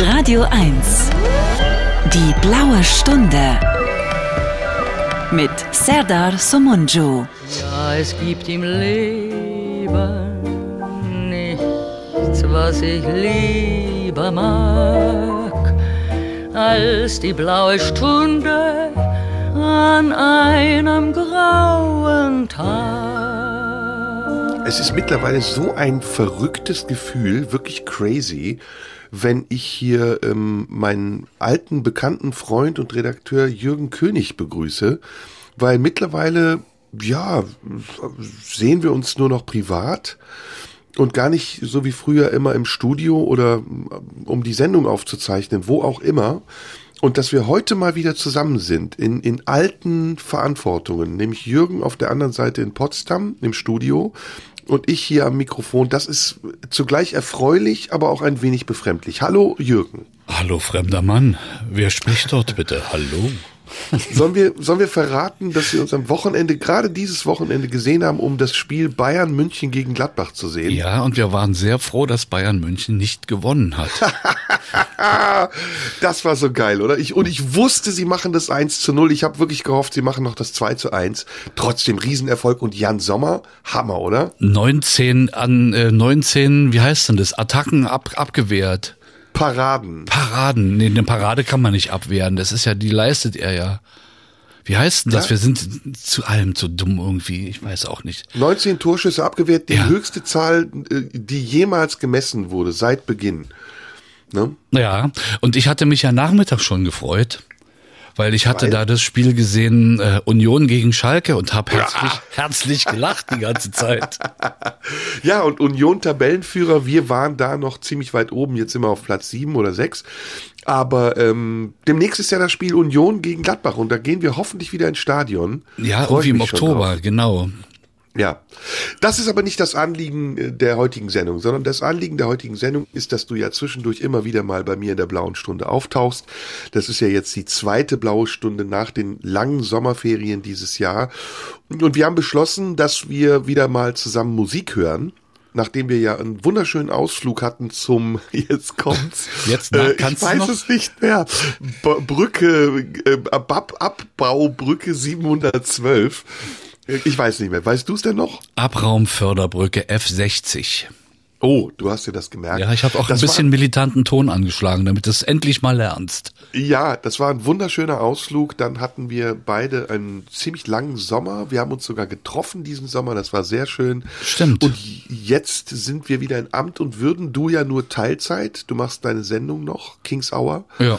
Radio 1. Die blaue Stunde. Mit Serdar Somunju. Ja, es gibt im Leben nichts, was ich lieber mag, als die blaue Stunde an einem grauen Tag. Es ist mittlerweile so ein verrücktes Gefühl, wirklich crazy, wenn ich hier ähm, meinen alten bekannten Freund und Redakteur Jürgen König begrüße, weil mittlerweile, ja, sehen wir uns nur noch privat und gar nicht so wie früher immer im Studio oder um die Sendung aufzuzeichnen, wo auch immer. Und dass wir heute mal wieder zusammen sind in, in alten Verantwortungen, nämlich Jürgen auf der anderen Seite in Potsdam im Studio und ich hier am Mikrofon, das ist zugleich erfreulich, aber auch ein wenig befremdlich. Hallo Jürgen. Hallo fremder Mann, wer spricht dort bitte? Hallo. Sollen wir, sollen wir verraten, dass wir uns am Wochenende, gerade dieses Wochenende gesehen haben, um das Spiel Bayern München gegen Gladbach zu sehen? Ja, und wir waren sehr froh, dass Bayern München nicht gewonnen hat. das war so geil, oder? Ich, und ich wusste, sie machen das 1 zu 0. Ich habe wirklich gehofft, sie machen noch das 2 zu 1. Trotzdem Riesenerfolg und Jan Sommer, Hammer, oder? 19 an äh, 19, wie heißt denn das? Attacken ab, abgewehrt. Paraden. Paraden. Nee, eine Parade kann man nicht abwehren. Das ist ja, die leistet er ja. Wie heißt denn das? Ja. Wir sind zu allem zu dumm irgendwie. Ich weiß auch nicht. 19 Torschüsse abgewehrt, die ja. höchste Zahl, äh, die jemals gemessen wurde, seit Beginn. Ne? Ja, und ich hatte mich ja Nachmittag schon gefreut weil ich hatte weil? da das Spiel gesehen äh, Union gegen Schalke und habe herzlich, ja. herzlich gelacht die ganze Zeit. ja, und Union Tabellenführer, wir waren da noch ziemlich weit oben, jetzt sind wir auf Platz sieben oder sechs. Aber ähm, demnächst ist ja das Spiel Union gegen Gladbach und da gehen wir hoffentlich wieder ins Stadion. Ja, irgendwie im Oktober, genau. Ja, das ist aber nicht das Anliegen äh, der heutigen Sendung, sondern das Anliegen der heutigen Sendung ist, dass du ja zwischendurch immer wieder mal bei mir in der blauen Stunde auftauchst. Das ist ja jetzt die zweite blaue Stunde nach den langen Sommerferien dieses Jahr. Und wir haben beschlossen, dass wir wieder mal zusammen Musik hören nachdem wir ja einen wunderschönen Ausflug hatten zum, jetzt kommt's, jetzt na, äh, ich weiß es nicht mehr, B Brücke, äh, Ab Abbaubrücke 712 ich weiß nicht mehr. Weißt du es denn noch? Abraumförderbrücke F60. Oh, du hast dir das gemerkt. Ja, ich habe auch das ein bisschen war, militanten Ton angeschlagen, damit du es endlich mal lernst. Ja, das war ein wunderschöner Ausflug. Dann hatten wir beide einen ziemlich langen Sommer. Wir haben uns sogar getroffen diesen Sommer. Das war sehr schön. Stimmt. Und jetzt sind wir wieder in Amt und Würden. Du ja nur Teilzeit. Du machst deine Sendung noch, Kings Hour. Ja.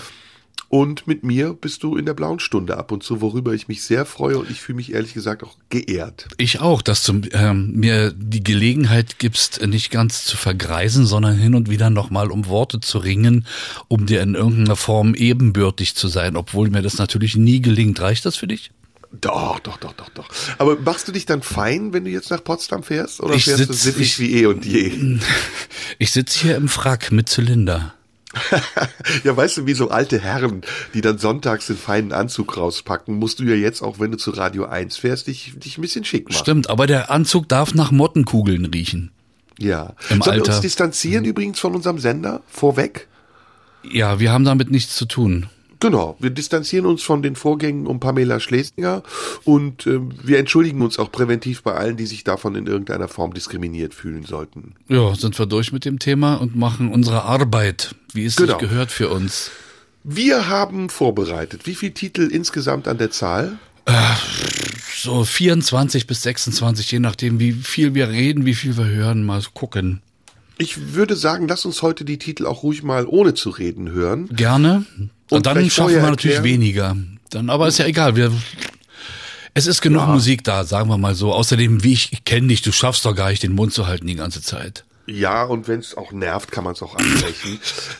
Und mit mir bist du in der blauen Stunde ab und zu, worüber ich mich sehr freue und ich fühle mich ehrlich gesagt auch geehrt. Ich auch, dass du ähm, mir die Gelegenheit gibst, nicht ganz zu vergreisen, sondern hin und wieder nochmal um Worte zu ringen, um dir in irgendeiner Form ebenbürtig zu sein, obwohl mir das natürlich nie gelingt. Reicht das für dich? Doch, doch, doch, doch, doch. Aber machst du dich dann fein, wenn du jetzt nach Potsdam fährst? Oder ich fährst sitz, du sittig wie eh und je? Ich sitze hier im Frack mit Zylinder. ja, weißt du, wie so alte Herren, die dann sonntags den feinen Anzug rauspacken, musst du ja jetzt, auch wenn du zu Radio 1 fährst, dich, dich ein bisschen schick machen. Stimmt, aber der Anzug darf nach Mottenkugeln riechen. Ja. Im Sollen Alter. wir uns distanzieren mhm. übrigens von unserem Sender vorweg? Ja, wir haben damit nichts zu tun. Genau, wir distanzieren uns von den Vorgängen um Pamela Schlesinger und äh, wir entschuldigen uns auch präventiv bei allen, die sich davon in irgendeiner Form diskriminiert fühlen sollten. Ja, sind wir durch mit dem Thema und machen unsere Arbeit, wie es genau. sich gehört für uns. Wir haben vorbereitet. Wie viele Titel insgesamt an der Zahl? Äh, so 24 bis 26, je nachdem, wie viel wir reden, wie viel wir hören, mal gucken. Ich würde sagen, lass uns heute die Titel auch ruhig mal ohne zu reden hören. Gerne. Und dann schaffen wir natürlich erklären. weniger. Dann, aber ist ja egal. Wir, es ist genug ja. Musik da, sagen wir mal so. Außerdem, wie ich, ich kenne dich, du schaffst doch gar nicht, den Mund zu halten die ganze Zeit. Ja, und wenn es auch nervt, kann man es auch abbrechen.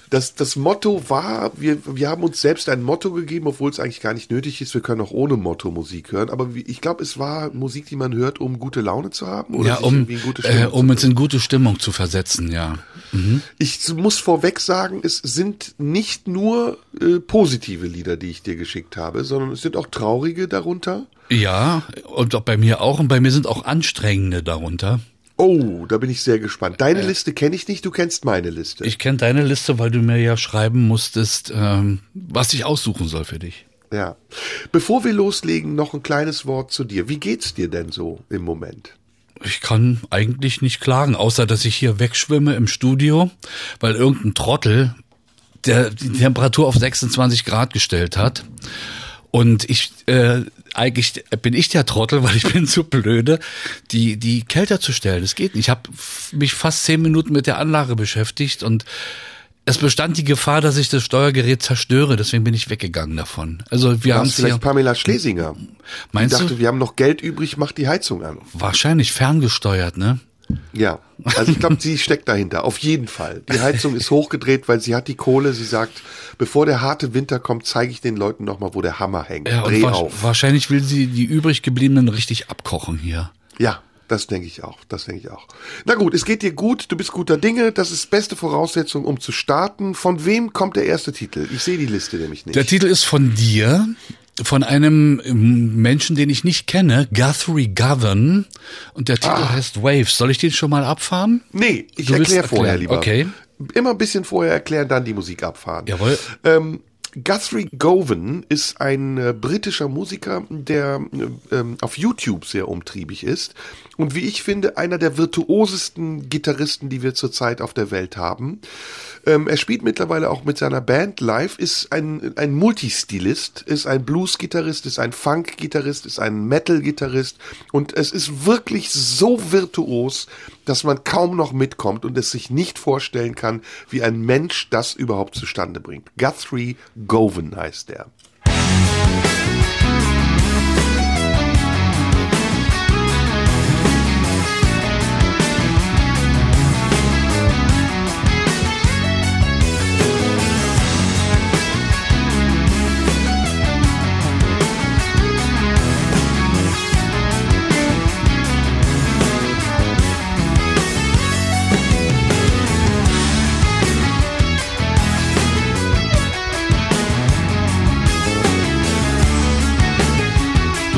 Das, das Motto war, wir, wir haben uns selbst ein Motto gegeben, obwohl es eigentlich gar nicht nötig ist. Wir können auch ohne Motto Musik hören. Aber ich glaube, es war Musik, die man hört, um gute Laune zu haben. Oder ja, um, äh, um uns in gute Stimmung zu versetzen, ja. Mhm. Ich muss vorweg sagen, es sind nicht nur äh, positive Lieder, die ich dir geschickt habe, sondern es sind auch traurige darunter. Ja, und auch bei mir auch. Und bei mir sind auch anstrengende darunter. Oh, da bin ich sehr gespannt. Deine Liste kenne ich nicht, du kennst meine Liste. Ich kenne deine Liste, weil du mir ja schreiben musstest, ähm, was ich aussuchen soll für dich. ja. Bevor wir loslegen, noch ein kleines Wort zu dir. Wie geht's dir denn so im Moment? Ich kann eigentlich nicht klagen, außer dass ich hier wegschwimme im Studio, weil irgendein Trottel der die Temperatur auf 26 Grad gestellt hat. Und ich, äh, eigentlich bin ich der Trottel, weil ich bin zu blöde, die, die kälter zu stellen. Das geht nicht. Ich habe mich fast zehn Minuten mit der Anlage beschäftigt und es bestand die Gefahr, dass ich das Steuergerät zerstöre. Deswegen bin ich weggegangen davon. Also wir haben es es vielleicht Pamela Schlesinger? meinst ich dachte, du, wir haben noch Geld übrig, mach die Heizung an. wahrscheinlich ferngesteuert, ne? Ja, also ich glaube, sie steckt dahinter. Auf jeden Fall. Die Heizung ist hochgedreht, weil sie hat die Kohle. Sie sagt, bevor der harte Winter kommt, zeige ich den Leuten nochmal, wo der Hammer hängt. Ja, Dreh wa auf. wahrscheinlich will sie die übrig gebliebenen richtig abkochen hier. Ja, das denke ich auch. Das denke ich auch. Na gut, es geht dir gut. Du bist guter Dinge. Das ist beste Voraussetzung, um zu starten. Von wem kommt der erste Titel? Ich sehe die Liste nämlich nicht. Der Titel ist von dir, von einem ähm, Menschen, den ich nicht kenne, Guthrie Govan. Und der Titel Ah. heißt Waves. Soll ich den schon mal abfahren? nee, ich erkläre vorher lieber. Okay. Immer ein bisschen vorher erklären, dann die Musik abfahren. Jawohl. Ähm, Guthrie Govan ist ein äh, britischer Musiker, der äh, ähm, auf YouTube sehr umtriebig ist und wie ich finde, einer der virtuosesten Gitarristen, die wir zurzeit auf der Welt haben. Ähm, er spielt mittlerweile auch mit seiner Band live, ist ein, ein Multistilist, ist ein Blues-Gitarrist, ist ein Funk-Gitarrist, ist ein Metal-Gitarrist und es ist wirklich so virtuos, dass man kaum noch mitkommt und es sich nicht vorstellen kann, wie ein Mensch das überhaupt zustande bringt. Guthrie Govan heißt er.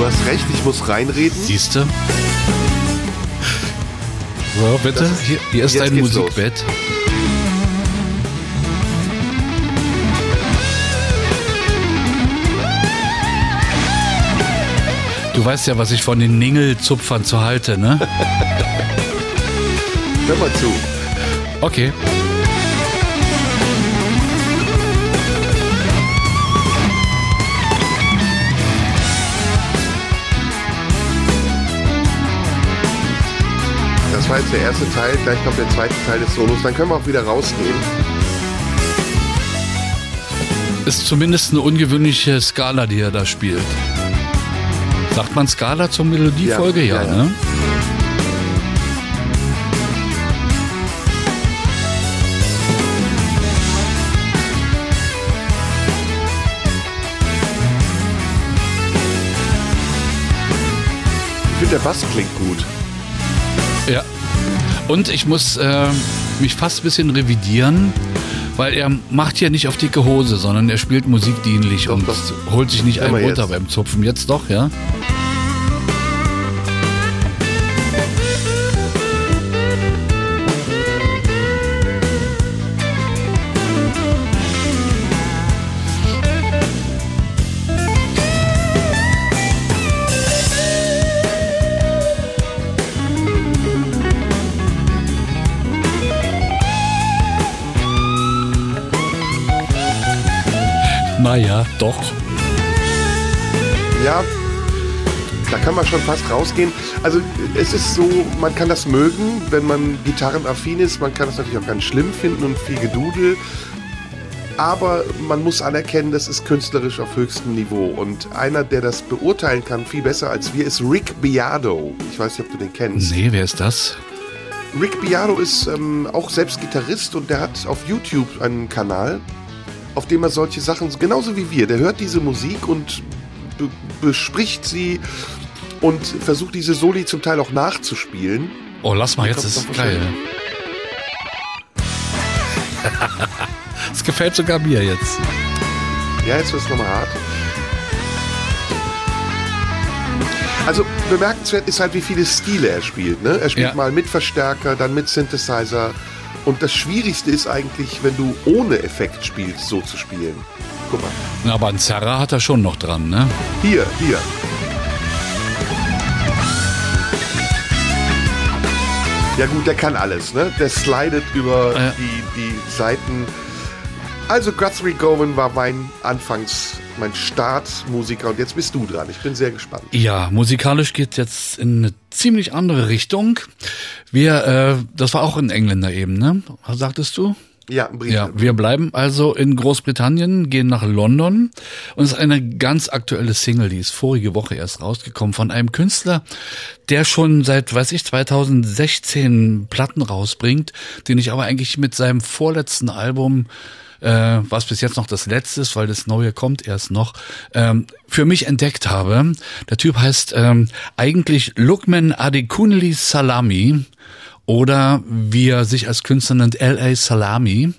Du hast recht, ich muss reinreden. Siehst du? So, bitte. Ist- Hier, hier ist dein geht's los. Musikbett. Du weißt ja, was ich von den Ningelzupfern zu halte, ne? Hör mal zu. Okay. War jetzt der erste Teil, gleich kommt der zweite Teil des Solos, dann können wir auch wieder rausgehen. Ist zumindest eine ungewöhnliche Skala, die er da spielt. Sagt man Skala zur Melodiefolge? Ja, Ja, ja, ja. ne? Ich finde, der Bass klingt gut. Ja. Und ich muss äh, mich fast ein bisschen revidieren, weil er macht ja nicht auf dicke Hose, sondern er spielt musikdienlich Doch, und doch. holt sich nicht einen runter jetzt. beim Zupfen. Jetzt doch, ja? Naja, doch. Ja, da kann man schon fast rausgehen. Also es ist so, man kann das mögen, wenn man gitarrenaffin ist. Man kann das natürlich auch ganz schlimm finden und viel Gedudel. Aber man muss anerkennen, das ist künstlerisch auf höchstem Niveau. Und einer, der das beurteilen kann, viel besser als wir, ist Rick Beato. Ich weiß nicht, ob du den kennst. Nee, wer ist das? Rick Beato ist ähm, auch selbst Gitarrist und der hat auf YouTube einen Kanal, auf dem er solche Sachen, genauso wie wir, der hört diese Musik und be bespricht sie und versucht diese Soli zum Teil auch nachzuspielen. Oh, lass mal, jetzt ist noch geil. Es gefällt sogar mir jetzt. Ja, jetzt wird es nochmal hart. Also bemerkenswert ist halt, wie viele Stile er spielt. Ne? Er spielt Ja. mal mit Verstärker, dann mit Synthesizer. Und das Schwierigste ist eigentlich, wenn du ohne Effekt spielst, so zu spielen. Guck mal. Na, aber ein Zerra hat er schon noch dran, ne? Hier, hier. Ja gut, der kann alles, ne? Der slidet über Ja. die, die Seiten. Also Guthrie Govan war mein Anfangs, mein Startmusiker und jetzt bist du dran. Ich bin sehr gespannt. Ja, musikalisch geht jetzt in eine ziemlich andere Richtung. Wir, äh, das war auch ein Engländer eben, ne? Was sagtest du? Ja, Brief. Ja, wir bleiben also in Großbritannien, gehen nach London und es ist eine ganz aktuelle Single, die ist vorige Woche erst rausgekommen von einem Künstler, der schon seit, weiß ich, 2016 Platten rausbringt, den ich aber eigentlich mit seinem vorletzten Album äh, was bis jetzt noch das letzte ist, weil das neue kommt erst noch, ähm, für mich entdeckt habe. Der Typ heißt ähm, eigentlich Lukman Adekunli Salami oder wie er sich als Künstler nennt, L.A. Salami.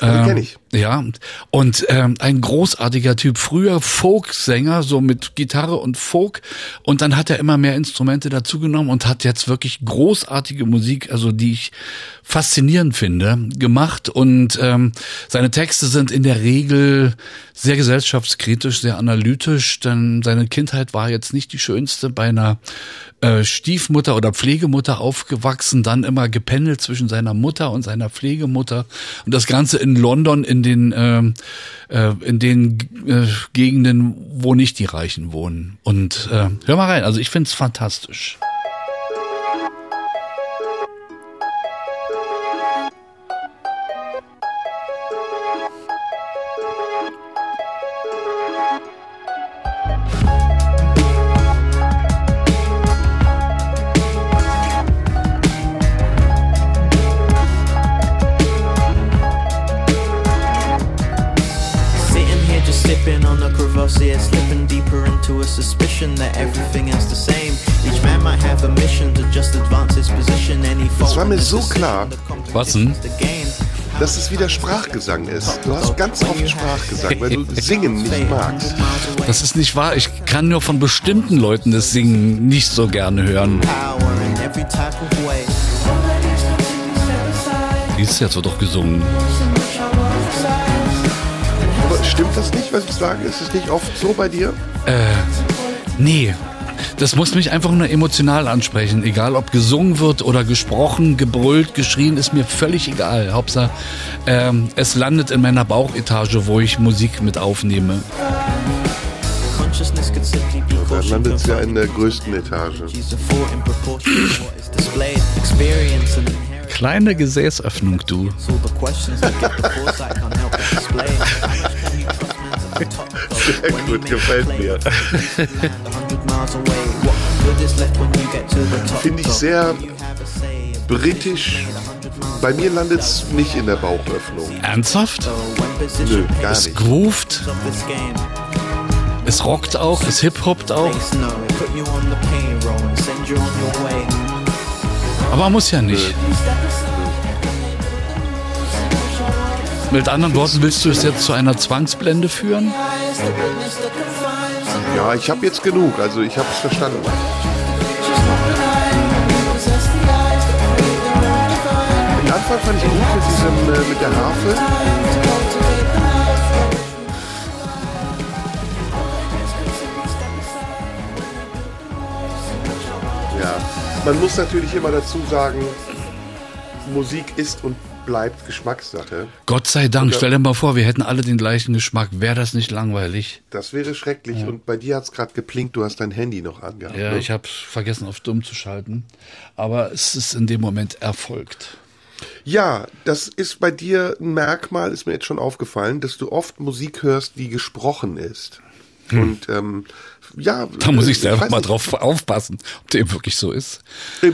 Den kenn ich. Ja, und ähm, ein großartiger Typ. Früher Folk-Sänger, so mit Gitarre und Folk. Und dann hat er immer mehr Instrumente dazugenommen und hat jetzt wirklich großartige Musik, also die ich faszinierend finde, gemacht. Und ähm, seine Texte sind in der Regel sehr gesellschaftskritisch, sehr analytisch, denn seine Kindheit war jetzt nicht die schönste bei einer äh, Stiefmutter oder Pflegemutter aufgewachsen, dann immer gependelt zwischen seiner Mutter und seiner Pflegemutter und das Ganze in London in den ähm, äh, in den äh, Gegenden, wo nicht die Reichen wohnen. Und äh, hör mal rein, also ich find's fantastisch. On a Courvoisier, slipping deeper into a suspicion that everything else the same. Each man might have a mission to just advance his position. Any fault war mir so klar. Was denn? Dass es wieder Sprachgesang ist. Du hast ganz oft Sprachgesang, weil du Singen nicht magst. Das ist nicht wahr. Ich kann nur von bestimmten Leuten das Singen nicht so gerne hören. Die ist jetzt doch gesungen. Stimmt das nicht, was ich sage? Ist es nicht oft so bei dir? Nee. Das muss mich einfach nur emotional ansprechen. Egal ob gesungen wird oder gesprochen, gebrüllt, geschrien, ist mir völlig egal. Hauptsache, ähm, es landet in meiner Bauchetage, wo ich Musik mit aufnehme. Dann landet es ja in der größten Etage. Kleine Gesäßöffnung, du. Sehr gut, gefällt mir. Finde ich sehr britisch. Bei mir landet es nicht in der Bauchöffnung. Ernsthaft? Nö, gar Es nicht. groovt, this game, es rockt auch, es hip-hoppt auch. Aber muss ja nicht. Mit anderen Worten, willst du es jetzt zu einer Zwangsblende führen? Ja, ich habe jetzt genug. Also ich habe es verstanden. Den Anfang fand ich gut mit diesem äh, mit der Harfe. Ja, man muss natürlich immer dazu sagen, Musik ist und bleibt Geschmackssache. Gott sei Dank, stell dir mal vor, wir hätten alle den gleichen Geschmack. Wäre das nicht langweilig? Das wäre schrecklich. Und bei dir hat es gerade geplinkt, du hast dein Handy noch angehabt. Ja, ne? ich habe vergessen, auf dumm zu schalten. Aber es ist in dem Moment erfolgt. Ja, das ist bei dir ein Merkmal, ist mir jetzt schon aufgefallen, dass du oft Musik hörst, die gesprochen ist. Und ähm, ja. Da muss äh, ich selber weiß mal nicht, drauf aufpassen, ob dem wirklich so ist.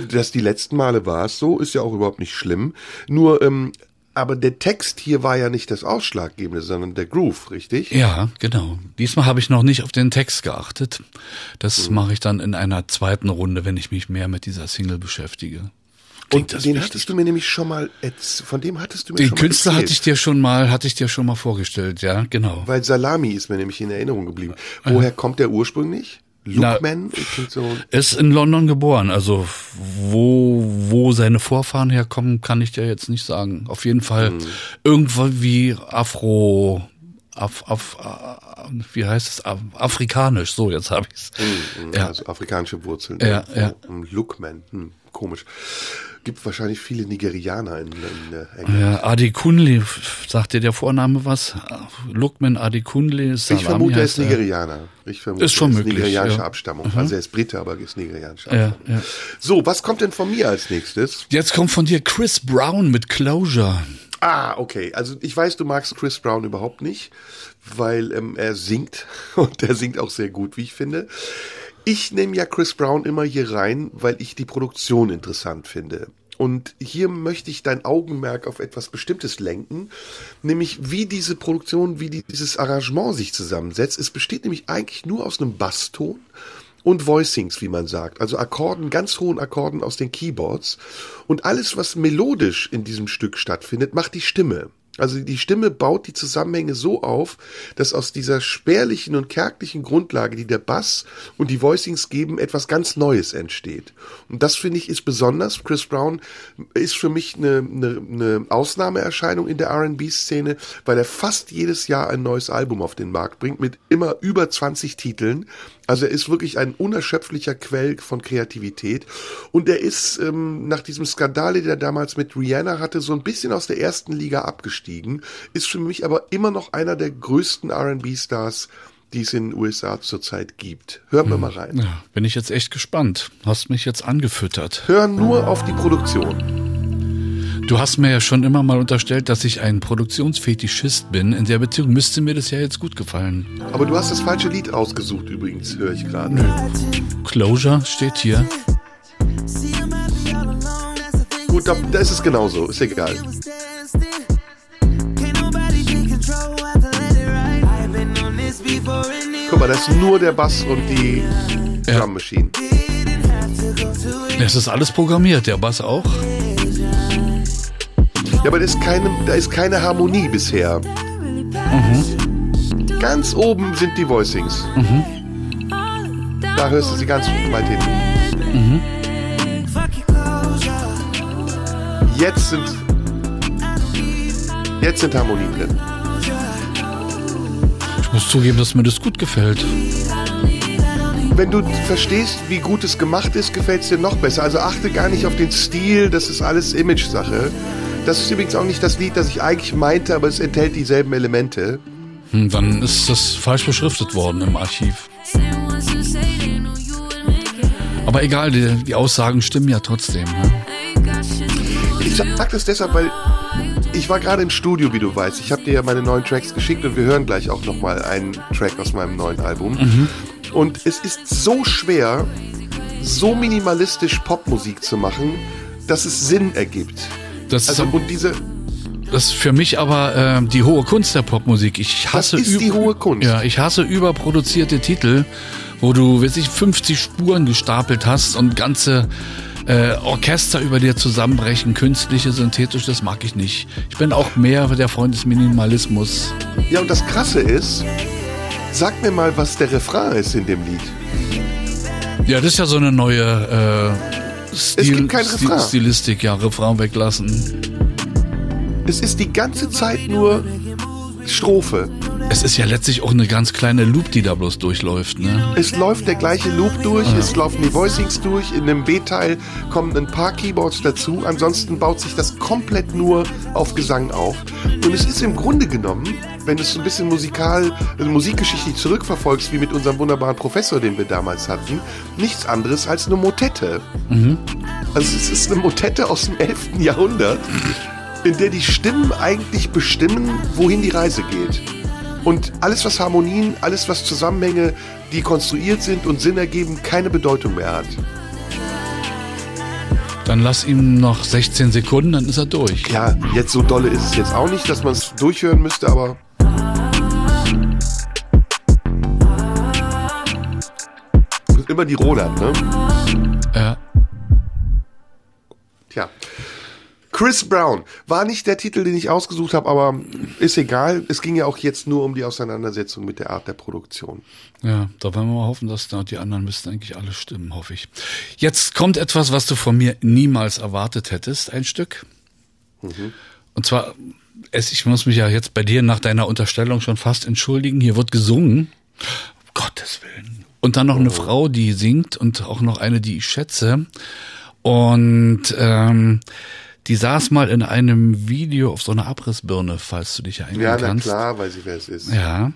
Dass die letzten Male war es so, ist ja auch überhaupt nicht schlimm. Nur, ähm, aber der Text hier war ja nicht das Ausschlaggebende, sondern der Groove, richtig? Ja, genau. Diesmal habe ich noch nicht auf den Text geachtet. Das mache ich dann in einer zweiten Runde, wenn ich mich mehr mit dieser Single beschäftige. Klingt Und den hattest du mir nämlich schon mal, von dem hattest du mir Den schon Künstler mal hatte erzählt. ich dir schon mal, hatte ich dir schon mal vorgestellt, ja, genau. Weil Salami ist mir nämlich in Erinnerung geblieben. Woher kommt der ursprünglich? Lookman? So. Ist in London geboren, also wo, wo seine Vorfahren herkommen, kann ich dir jetzt nicht sagen. Auf jeden Fall Hm. irgendwo wie Afro, Af, Af, äh, wie heißt es? Af, Afrikanisch, so jetzt habe ich's. Ja. Also afrikanische Wurzeln. Ja, ja. Hm, Lookman. Hm, komisch. Gibt wahrscheinlich viele Nigerianer in, in äh, England. Ja, Adi Kunli, sagt dir der Vorname was? Lukman Adi Kunli, Salami Ich vermute, er ist er. Nigerianer. Ich vermute, Ist schon er möglich, nigerianische ja. Abstammung. Also er ist Brite, aber ist nigerianische Ja, Abstammung. ja. So, was kommt denn von mir als nächstes? Jetzt kommt von dir Chris Brown mit Closure. Ah, okay. Also ich weiß, du magst Chris Brown überhaupt nicht, weil ähm, er singt und er singt auch sehr gut, wie ich finde. Ich nehme ja Chris Brown immer hier rein, weil ich die Produktion interessant finde. Und hier möchte ich dein Augenmerk auf etwas Bestimmtes lenken, nämlich wie diese Produktion, wie dieses Arrangement sich zusammensetzt. Es besteht nämlich eigentlich nur aus einem Basston und Voicings, wie man sagt, also Akkorden, ganz hohen Akkorden aus den Keyboards. Und alles, was melodisch in diesem Stück stattfindet, macht die Stimme. Also die Stimme baut die Zusammenhänge so auf, dass aus dieser spärlichen und kärglichen Grundlage, die der Bass und die Voicings geben, etwas ganz Neues entsteht. Und das finde ich ist besonders. Chris Brown ist für mich eine, eine, eine Ausnahmeerscheinung in der R&B-Szene, weil er fast jedes Jahr ein neues Album auf den Markt bringt mit immer über 20 Titeln. Also er ist wirklich ein unerschöpflicher Quell von Kreativität. Und er ist ähm, nach diesem Skandal, den er damals mit Rihanna hatte, so ein bisschen aus der ersten Liga abgestiegen. Ist für mich aber immer noch einer der größten R&B-Stars, die es in den USA zurzeit gibt. Hören wir mal rein. Ja, bin ich jetzt echt gespannt. Hast mich jetzt angefüttert. Hören nur auf die Produktion. Du hast mir ja schon immer mal unterstellt, dass ich ein Produktionsfetischist bin. In der Beziehung müsste mir das ja jetzt gut gefallen. Aber du hast das falsche Lied ausgesucht übrigens, höre ich gerade. Closure steht hier. Gut, da, da ist es genauso, ist egal. Guck mal, das ist nur der Bass und die. Drum Machine. Es ist alles programmiert, der Bass auch. Ja, aber da ist keine, da ist keine Harmonie bisher. Ganz oben sind die Voicings. Da hörst du sie ganz weit hinten. Jetzt sind jetzt sind Harmonien drin. Ich muss zugeben, dass mir das gut gefällt. Wenn du verstehst, wie gut es gemacht ist, gefällt es dir noch besser. Also achte gar nicht auf den Stil, das ist alles Image-Sache. Das ist übrigens auch nicht das Lied, das ich eigentlich meinte, aber es enthält dieselben Elemente. Hm, Dann ist das falsch beschriftet worden im Archiv. Aber egal, die, die Aussagen stimmen ja trotzdem. Ne? Ich sag das deshalb, weil ich war gerade im Studio, wie du weißt. Ich habe dir ja meine neuen Tracks geschickt und wir hören gleich auch nochmal einen Track aus meinem neuen Album. Und es ist so schwer, so minimalistisch Popmusik zu machen, dass es Sinn ergibt. Das, Also ist, und diese, das ist für mich aber ähm, die hohe Kunst der Popmusik. Ich hasse ist die hohe Kunst. Ja, ich hasse überproduzierte Titel, wo du, weiß ich, 50 Spuren gestapelt hast und ganze äh, Orchester über dir zusammenbrechen, künstliche, synthetisch, das mag ich nicht. Ich bin auch mehr der Freund des Minimalismus. ja und das Krasse ist, sag mir mal, was der Refrain ist in dem Lied. Ja, das ist ja so eine neue Stil, gibt kein Refrain. Stilistik, ja, Refrain weglassen. Es ist die ganze Zeit nur Strophe. Es ist ja letztlich auch eine ganz kleine Loop, die da bloß durchläuft, ne? Es läuft der gleiche Loop durch, es laufen die Voicings durch, in dem B-Teil kommen ein paar Keyboards dazu, ansonsten baut sich das komplett nur auf Gesang auf. Und es ist im Grunde genommen, wenn du es ein bisschen musikal, also musikgeschichtlich zurückverfolgst, wie mit unserem wunderbaren Professor, den wir damals hatten, nichts anderes als eine Motette. Also es ist eine Motette aus dem 11. Jahrhundert, in der die Stimmen eigentlich bestimmen, wohin die Reise geht. Und alles, was Harmonien, alles, was Zusammenhänge, die konstruiert sind und Sinn ergeben, keine Bedeutung mehr hat. Dann lass ihm noch 16 Sekunden, dann ist er durch. Ja, jetzt so dolle ist es jetzt auch nicht, dass man es durchhören müsste, aber. Immer die Roland, ne? Ja. Chris Brown war nicht der Titel, den ich ausgesucht habe, aber ist egal. Es ging ja auch jetzt nur um die Auseinandersetzung mit der Art der Produktion. Ja, da wollen wir mal hoffen, dass da die anderen müssten eigentlich alle stimmen, hoffe ich. Jetzt kommt etwas, was du von mir niemals erwartet hättest, ein Stück. Und zwar, es, ich muss mich ja jetzt bei dir nach deiner Unterstellung schon fast entschuldigen. Hier wird gesungen. Um Gottes Willen. Und dann noch eine Frau, die singt und auch noch eine, die ich schätze. Und ähm, die saß mal in einem Video auf so einer Abrissbirne, falls du dich erinnern Ja, na kannst. klar, weiß ich, wer es ist. Ja.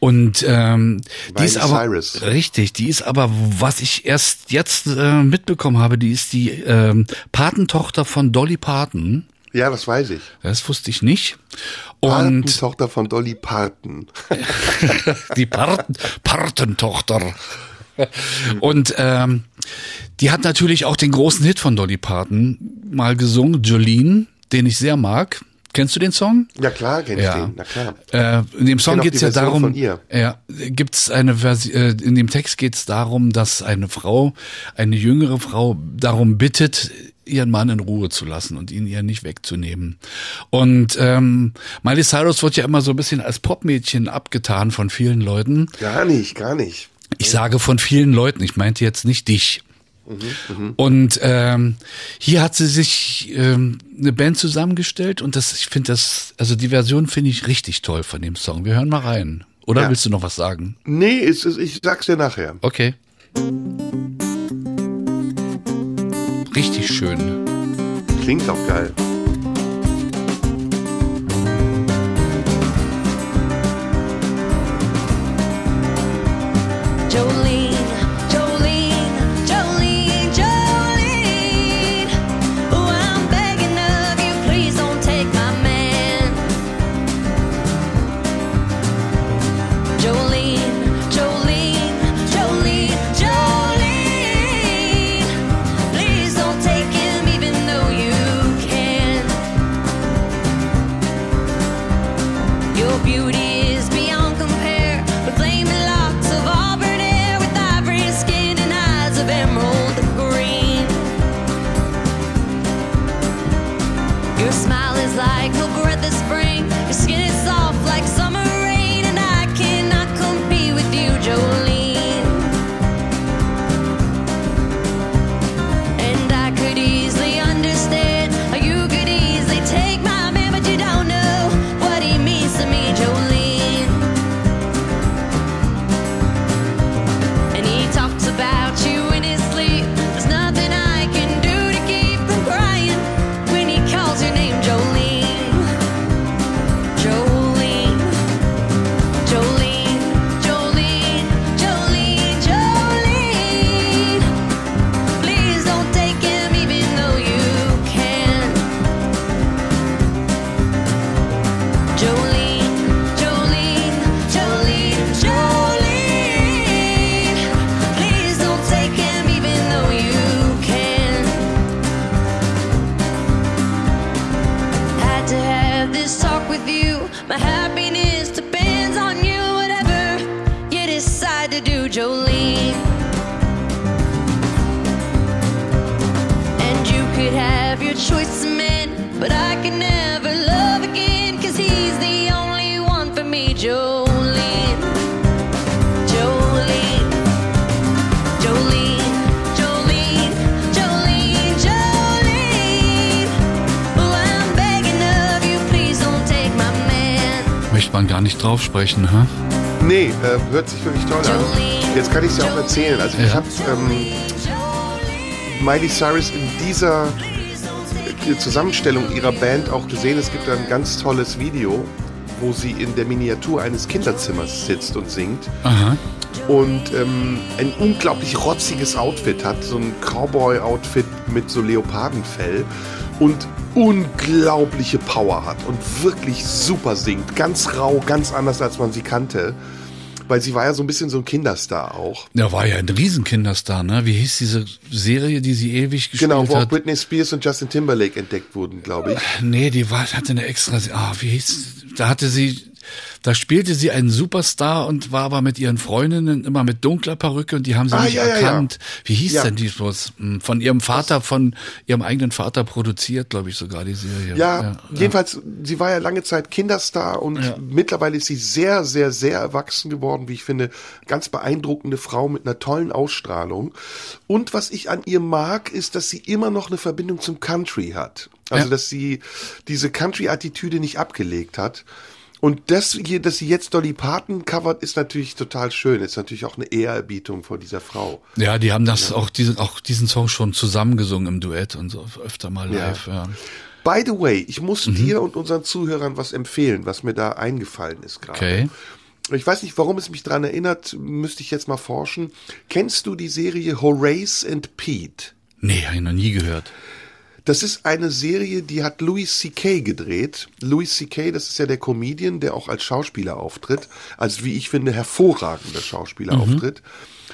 Und ähm, die ist aber Cyrus. richtig, die ist aber, was ich erst jetzt äh, mitbekommen habe, die ist die ähm, Patentochter von Dolly Parton. Ja, das weiß ich. Das wusste ich nicht. Und Patentochter von Dolly Parton. die Parten, Partentochter. Und ähm, die hat natürlich auch den großen Hit von Dolly Parton mal gesungen, Jolene, den ich sehr mag. Kennst du den Song? Ja, klar, kenn ich Ja. den. Na klar. Äh, in dem Song geht's die ja darum, ja, gibt's eine Versi äh, in dem Text geht's darum, dass eine Frau, eine jüngere Frau darum bittet, ihren Mann in Ruhe zu lassen und ihn ihr nicht wegzunehmen. Und ähm, Miley Cyrus wird ja immer so ein bisschen als Popmädchen abgetan von vielen Leuten. Gar nicht, gar nicht. Ich sage von vielen Leuten, ich meinte jetzt nicht dich. Mhm, Und ähm, hier hat sie sich ähm, eine Band zusammengestellt und das, ich finde das, also die Version finde ich richtig toll von dem Song. Wir hören mal rein. Oder Ja. willst du noch was sagen? Nee, ist, ist, ich sag's dir nachher. Okay. Richtig schön. Klingt auch geil. Gar nicht drauf sprechen, ha? Nee, äh, hört sich wirklich toll an. Jetzt kann ich es ja auch erzählen. Also ich Ja. habe ähm, Miley Cyrus in dieser äh, Zusammenstellung ihrer Band auch gesehen. Es gibt ein ganz tolles Video, wo sie in der Miniatur eines Kinderzimmers sitzt und singt. Aha. und ähm, ein unglaublich rotziges Outfit hat, so ein Cowboy-Outfit mit so Leopardenfell und unglaubliche Power hat und wirklich super singt, ganz rau, ganz anders als man sie kannte, weil sie war ja so ein bisschen so ein Kinderstar auch. Der war ja ein Riesenkinderstar, ne? Wie hieß diese Serie, die sie ewig gespielt Genau, wo auch hat? Britney Spears und Justin Timberlake entdeckt wurden, glaube ich. Nee, die war, hatte eine extra, ah, wie hieß, da hatte sie, Da spielte sie einen Superstar und war aber mit ihren Freundinnen immer mit dunkler Perücke und die haben sie Ah, nicht ja, ja, ja. erkannt. Wie hieß Ja. denn die bloß? Hm, Von ihrem Vater, von ihrem eigenen Vater produziert, glaube ich, sogar die Serie. Ja, jedenfalls, sie war ja lange Zeit Kinderstar und Ja. mittlerweile ist sie sehr, sehr, sehr erwachsen geworden, wie ich finde. Ganz beeindruckende Frau mit einer tollen Ausstrahlung. Und was ich an ihr mag, ist, dass sie immer noch eine Verbindung zum Country hat. Also, Ja. dass sie diese Country-Attitüde nicht abgelegt hat. Und das hier, dass sie jetzt Dolly Parton covert, ist natürlich total schön. Ist natürlich auch eine Ehrerbietung vor dieser Frau. Ja, die haben das auch diesen, auch diesen Song schon zusammengesungen im Duett und so öfter mal Ja. live. Ja. By the way, ich muss Mhm. dir und unseren Zuhörern was empfehlen, was mir da eingefallen ist gerade. Okay. Ich weiß nicht, warum es mich daran erinnert, müsste ich jetzt mal forschen. Kennst du die Serie Horace and Pete? Nee, habe ich noch nie gehört. Das ist eine Serie, die hat Louis C.K. gedreht. Louis C.K., das ist ja der Comedian, der auch als Schauspieler auftritt, als wie ich finde hervorragender Schauspieler auftritt.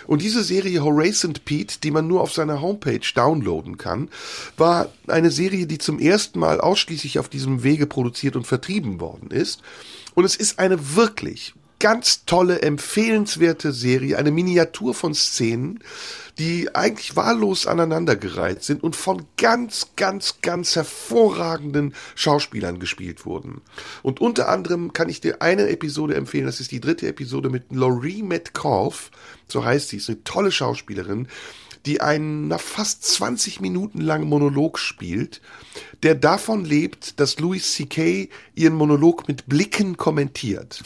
Und diese Serie Horace and Pete, die man nur auf seiner Homepage downloaden kann, war eine Serie, die zum ersten Mal ausschließlich auf diesem Wege produziert und vertrieben worden ist. Und es ist eine wirklich ganz tolle, empfehlenswerte Serie, eine Miniatur von Szenen, die eigentlich wahllos aneinandergereiht sind und von ganz, ganz, ganz hervorragenden Schauspielern gespielt wurden. Und unter anderem kann ich dir eine Episode empfehlen, das ist die dritte Episode mit Laurie Metcalf, so heißt sie, ist eine tolle Schauspielerin, die einen na, fast 20 Minuten langen Monolog spielt, der davon lebt, dass Louis C.K. ihren Monolog mit Blicken kommentiert.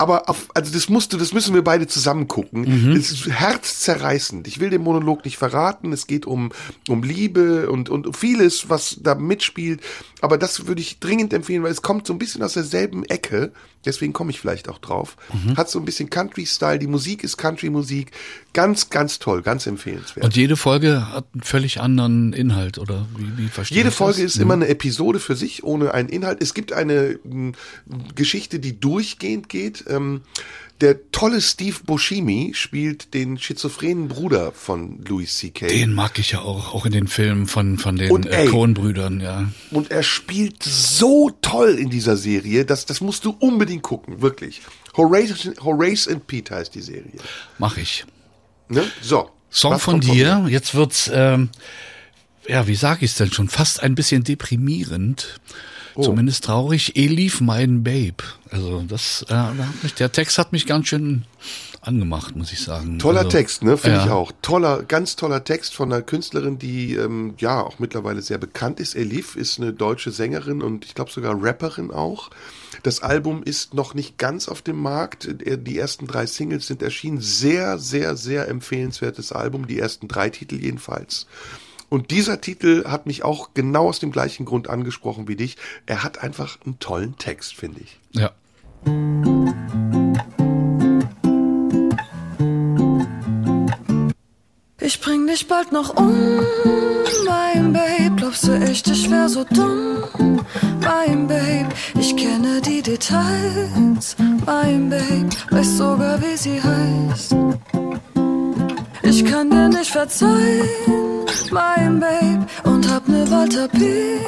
Aber auf, also das musst du, das müssen wir beide zusammen gucken. Es ist herzzerreißend. Ich will den Monolog nicht verraten. Es geht um, um Liebe und, und vieles, was da mitspielt. Aber das würde ich dringend empfehlen, weil es kommt so ein bisschen aus derselben Ecke. Deswegen komme ich vielleicht auch drauf. Hat so ein bisschen Country-Style. Die Musik ist Country-Musik. Ganz, ganz toll, ganz empfehlenswert. Und jede Folge hat einen völlig anderen Inhalt, oder wie, wie verstehe Jede Folge das? ist immer eine Episode für sich, ohne einen Inhalt. Es gibt eine m, Geschichte, die durchgehend geht. Ähm, der tolle Steve Buscemi spielt den schizophrenen Bruder von Louis C.K. Den mag ich ja auch, auch in den Filmen von, von den äh. Coen-Brüdern, ja. Und er spielt so toll in dieser Serie, dass das musst du unbedingt gucken, wirklich. Horace, Horace and Pete heißt die Serie. Mach ich. Ne? So. Song von dir, mir? jetzt wird's, ähm, ja, wie sag ich's denn schon, fast ein bisschen deprimierend. Oh. Zumindest traurig. Elif, mein Babe. Also das, äh, mich, der Text hat mich ganz schön angemacht, muss ich sagen. Toller also, Text, ne? Finde ja. ich auch. Toller, ganz toller Text von einer Künstlerin, die ähm, ja auch mittlerweile sehr bekannt ist. Elif ist eine deutsche Sängerin und ich glaube sogar Rapperin auch. Das Album ist noch nicht ganz auf dem Markt. Äh, Die ersten drei Singles sind erschienen. Sehr, sehr, sehr empfehlenswertes Album. Die ersten drei Titel jedenfalls. Und dieser Titel hat mich auch genau aus dem gleichen Grund angesprochen wie dich. Er hat einfach einen tollen Text, finde ich. Ja. Ich bring dich bald noch um, mein Babe. Glaubst du echt, ich wär so dumm, mein Babe? Ich kenne die Details, mein Babe. Weiß sogar, wie sie heißt. Ich kann dir nicht verzeihen, mein Babe. Und hab ne Walter P.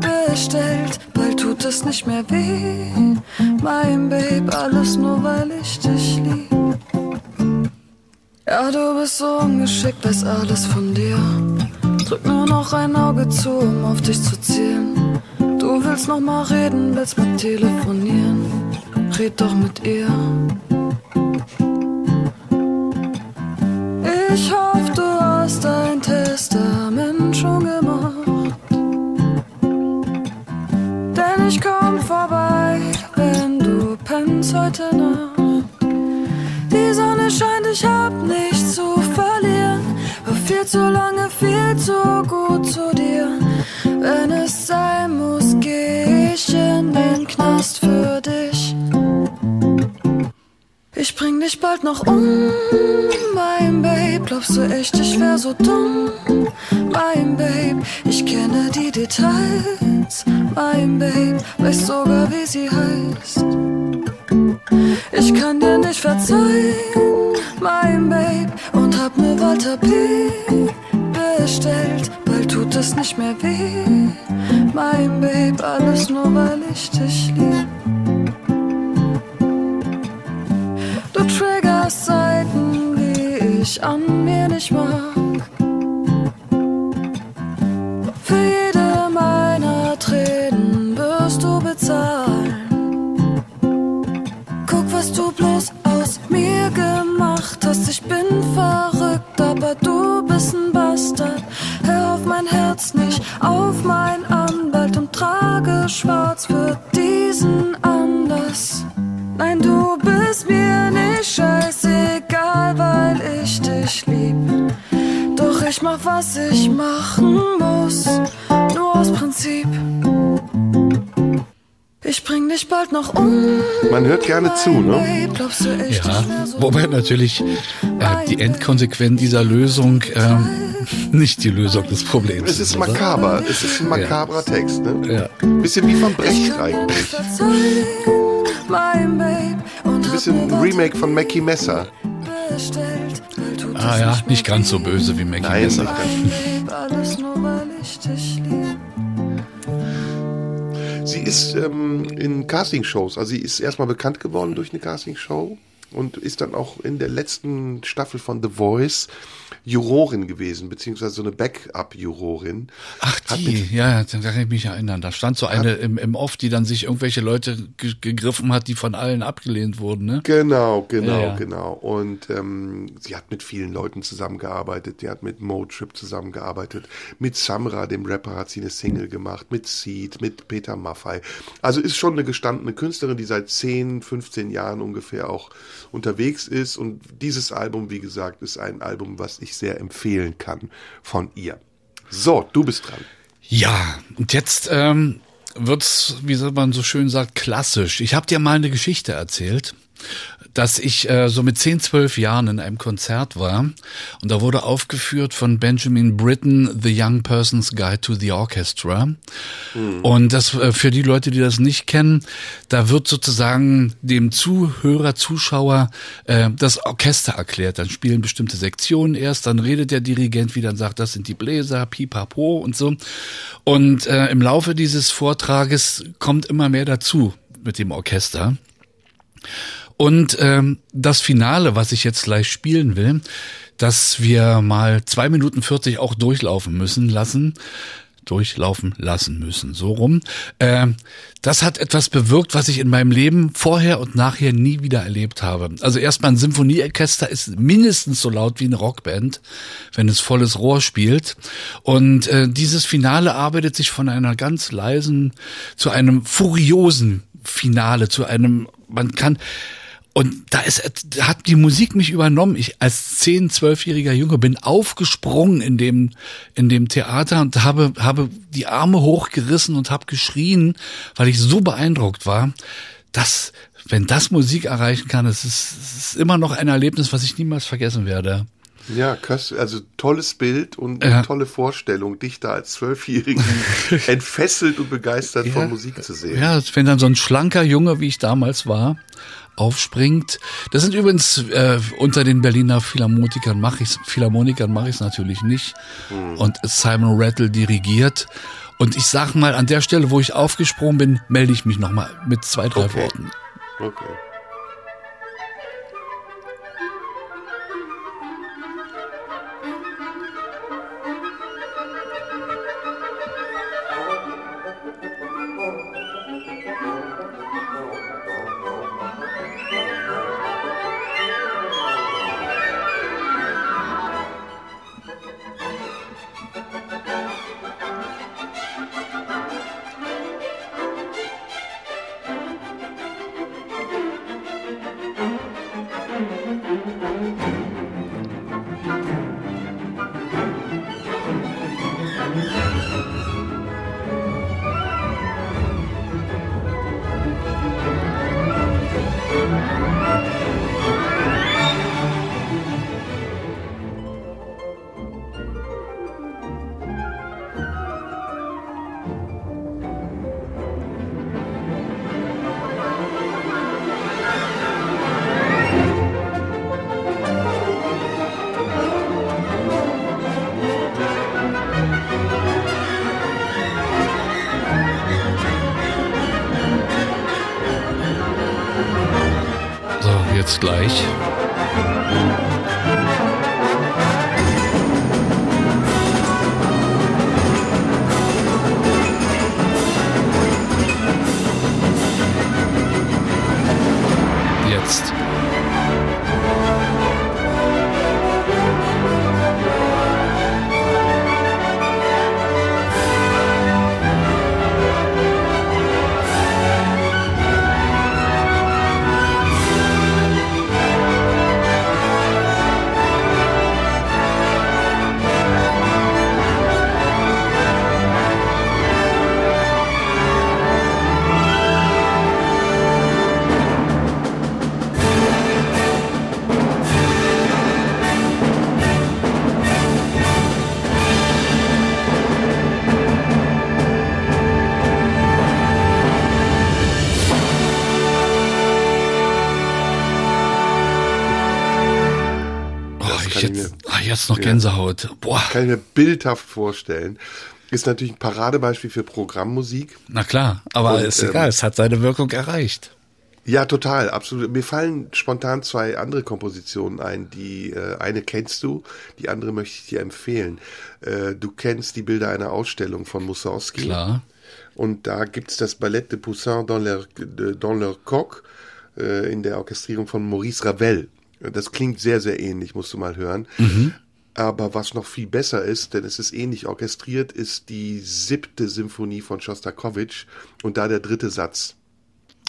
bestellt. Bald tut es nicht mehr weh, mein Babe. Alles nur, weil ich dich lieb. Ja, du bist so ungeschickt, weiß alles von dir. Drück nur noch ein Auge zu, um auf dich zu zielen. Du willst noch mal reden, willst mit telefonieren. Red doch mit ihr. Ich hoffe, du hast dein Testament schon gemacht. Denn ich komm vorbei, wenn du pennst heute Nacht. Die Sonne scheint, ich hab nichts zu verlieren. War viel zu lange, viel zu gut zu dir. Wenn es sein muss, geh ich in den Knast für dich. Ich bring dich bald noch um, mein Babe. Glaubst du echt, ich wär so dumm, mein Babe? Ich kenne die Details, mein Babe. Weiß sogar, wie sie heißt. Ich kann dir nicht verzeihen, mein Babe. Und hab ne Walter P. bestellt. Bald tut es nicht mehr weh, mein Babe. Alles nur, weil ich dich lieb. Ich an mir nicht mag. Für jede meiner Tränen wirst du bezahlen. Guck, was du bloß aus mir gemacht hast. Ich bin verrückt, aber du bist ein Bastard. Hör auf mein Herz nicht, auf mein Anwalt und trage schwarz für diesen Anlass. Nein, du bist mir nicht scheißegal, weil ich dich lieb. Doch ich mach, was ich machen muss, nur aus Prinzip. Ich bring dich bald noch um. Man hört gerne zu, ne? Babe, glaubst du echt, Ja, wobei natürlich äh, die Endkonsequenz dieser Lösung ähm, nicht die Lösung des Problems Es ist oder? makaber. Es ist ein makabrer Text, ne? Ja. Bisschen wie von Brecht eigentlich. Bisschen ein Remake von Mackie Messer. Ah ja, nicht ganz so böse wie Mackie Nein, Messer. nicht. Sie ist ähm, in Castingshows, also sie ist erstmal bekannt geworden durch eine Castingshow und ist dann auch in der letzten Staffel von The Voice Jurorin gewesen, beziehungsweise so eine Backup-Jurorin. Ach Hat die, ja, da kann ich mich erinnern. Da stand so eine im, im Off, die dann sich irgendwelche Leute ge gegriffen hat, die von allen abgelehnt wurden, ne? Genau, genau, Ja, ja. genau. Und ähm, sie hat mit vielen Leuten zusammengearbeitet. Die hat mit Motrip zusammengearbeitet. Mit Samra, dem Rapper, hat sie eine Single gemacht. Mit Seed, mit Peter Maffei. Also ist schon eine gestandene Künstlerin, die seit 10, 15 Jahren ungefähr auch unterwegs ist. Und dieses Album, wie gesagt, ist ein Album, was ich sehr empfehlen kann von ihr. So, du bist dran. Ja, und jetzt ähm, wird's, wie man so schön sagt, klassisch. Ich habe dir mal eine Geschichte erzählt, dass ich äh, so mit 10, 12 Jahren in einem Konzert war und da wurde aufgeführt von Benjamin Britten The Young Person's Guide to the Orchestra. Und das äh, für die Leute, die das nicht kennen, da wird sozusagen dem Zuhörer, Zuschauer äh, das Orchester erklärt. Dann spielen bestimmte Sektionen erst, dann redet der Dirigent wieder und sagt, das sind die Bläser, pipapo und so. Und äh, im Laufe dieses Vortrages kommt immer mehr dazu mit dem Orchester. Und ähm, das Finale, was ich jetzt gleich spielen will, dass wir mal zwei Minuten 40 auch durchlaufen müssen lassen, durchlaufen lassen müssen, so rum. Ähm, das hat etwas bewirkt, was ich in meinem Leben vorher und nachher nie wieder erlebt habe. Also erstmal ein Symphonieorchester ist mindestens so laut wie eine Rockband, wenn es volles Rohr spielt. Und äh, dieses Finale arbeitet sich von einer ganz leisen zu einem furiosen Finale, zu einem, man kann, und da ist, da hat die Musik mich übernommen. Ich als 10, 12-jähriger Junge bin aufgesprungen in dem, in dem Theater und habe, habe die Arme hochgerissen und habe geschrien, weil ich so beeindruckt war, dass, wenn das Musik erreichen kann, es ist, es ist immer noch ein Erlebnis, was ich niemals vergessen werde. Ja, also tolles Bild und Ja. tolle Vorstellung, dich da als Zwölfjährigen entfesselt und begeistert von Musik zu sehen. Ja, wenn dann so ein schlanker Junge, wie ich damals war, aufspringt. Das sind übrigens äh, unter den Berliner Philharmonikern mache ich Philharmonikern mache ich es natürlich nicht. Und Simon Rattle dirigiert. Und ich sag mal, an der Stelle, wo ich aufgesprungen bin, melde ich mich nochmal mit zwei, drei Okay. Worten. Okay. Jetzt noch Ja. Gänsehaut. Boah, Kann ich mir bildhaft vorstellen. Ist natürlich ein Paradebeispiel für Programmmusik. na klar, aber Und, ist ähm, egal, es hat seine Wirkung erreicht. Ja, total, absolut. Mir fallen spontan zwei andere Kompositionen ein. Die äh, eine kennst du, die andere möchte ich dir empfehlen. Äh, du kennst die Bilder einer Ausstellung von Mussorgsky. Klar. Und da gibt's das Ballett de Poussin dans leur, dans leur coq äh, in der Orchestrierung von Maurice Ravel. Das klingt sehr, sehr ähnlich, musst du mal hören. Aber was noch viel besser ist, denn es ist ähnlich orchestriert, ist die siebte Symphonie von Schostakowitsch und da der dritte Satz.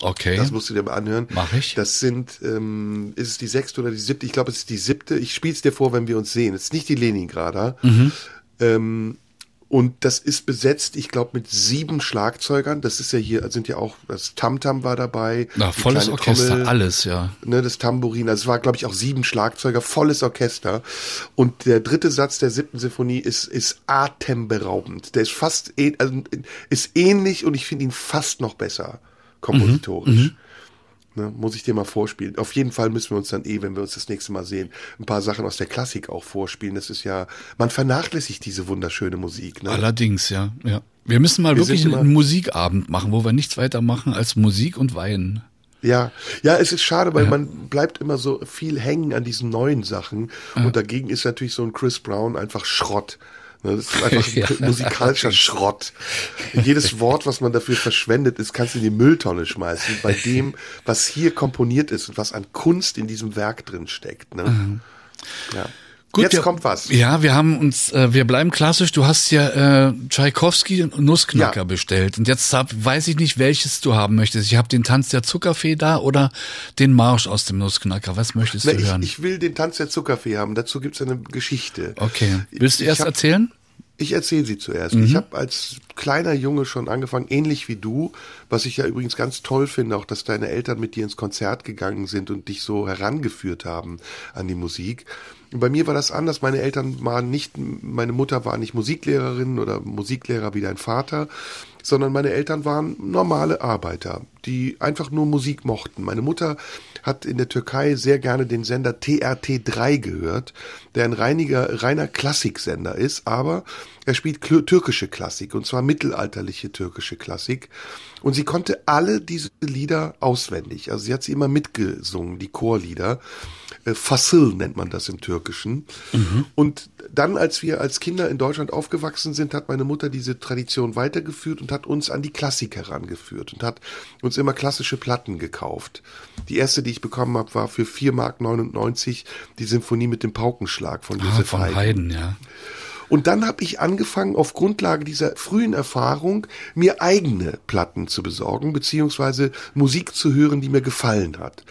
Okay. Das musst du dir mal anhören. Mach ich. Das sind, ähm, ist es die sechste oder die siebte? Ich glaube, es ist die siebte. Ich spiel's dir vor, wenn wir uns sehen. Es ist nicht die Leningrader. Mhm. Ähm, und das ist besetzt, ich glaube, mit sieben Schlagzeugern. Das ist ja hier, sind ja auch, das Tamtam war dabei. Na, volles Orchester, Trommel, alles, ja. Ne, das Tambourin. Also es war, glaube ich, auch sieben Schlagzeuger, volles Orchester. Und der dritte Satz der siebten Sinfonie ist, ist atemberaubend. Der ist fast, ähn- also, ist ähnlich und ich finde ihn fast noch besser kompositorisch. Ne, muss ich dir mal vorspielen. Auf jeden Fall müssen wir uns dann eh, wenn wir uns das nächste Mal sehen, ein paar Sachen aus der Klassik auch vorspielen. Das ist ja, man vernachlässigt diese wunderschöne Musik. Ne? Allerdings, ja, ja. Wir müssen mal Wir wirklich einen Musikabend machen, wo wir nichts weiter machen als Musik und Weinen. Ja, ja, es ist schade, weil man bleibt immer so viel hängen an diesen neuen Sachen. Und dagegen ist natürlich so ein Chris Brown einfach Schrott. Ne, Das ist einfach Ja. musikalischer Schrott. Jedes Wort, was man dafür verschwendet ist, kannst du in die Mülltonne schmeißen. Bei dem, was hier komponiert ist und was an Kunst in diesem Werk drin steckt. Ne? Ja. Jetzt wir, kommt was. Ja, wir haben uns, äh, wir bleiben klassisch. Du hast ja äh, Tschaikowski und Nussknacker Ja. bestellt. Und jetzt hab, weiß ich nicht, welches du haben möchtest. Ich habe den Tanz der Zuckerfee da oder den Marsch aus dem Nussknacker. Was möchtest Na, du ich, hören? ich will den Tanz der Zuckerfee haben. Dazu gibt's eine Geschichte. okay. Willst du Ich erst hab- erzählen? Ich erzähle sie zuerst. Mhm. Ich habe als kleiner Junge schon angefangen, ähnlich wie du, was ich ja übrigens ganz toll finde, auch dass deine Eltern mit dir ins Konzert gegangen sind und dich so herangeführt haben an die Musik. Und bei mir war das anders. Meine Eltern waren nicht, meine Mutter war nicht Musiklehrerin oder Musiklehrer wie dein Vater, sondern meine Eltern waren normale Arbeiter, die einfach nur Musik mochten. Meine Mutter hat in der Türkei sehr gerne den Sender TRT3 gehört, der ein reiniger, reiner Klassiksender ist, aber er spielt türkische Klassik und zwar mittelalterliche türkische Klassik. Und sie konnte alle diese Lieder auswendig. Also sie hat sie immer mitgesungen, die Chorlieder. Äh, Fasıl nennt man das im Türkischen. Und dann, als wir als Kinder in Deutschland aufgewachsen sind, hat meine Mutter diese Tradition weitergeführt und hat uns an die Klassik herangeführt und hat uns immer klassische Platten gekauft. Die erste, die ich bekommen habe, war für 4,99 Mark die Symphonie mit dem Paukenschlag von Ah, Josef von Haydn. Haydn, ja. Und dann habe ich angefangen, auf Grundlage dieser frühen Erfahrung, mir eigene Platten zu besorgen, beziehungsweise Musik zu hören, die mir gefallen hat.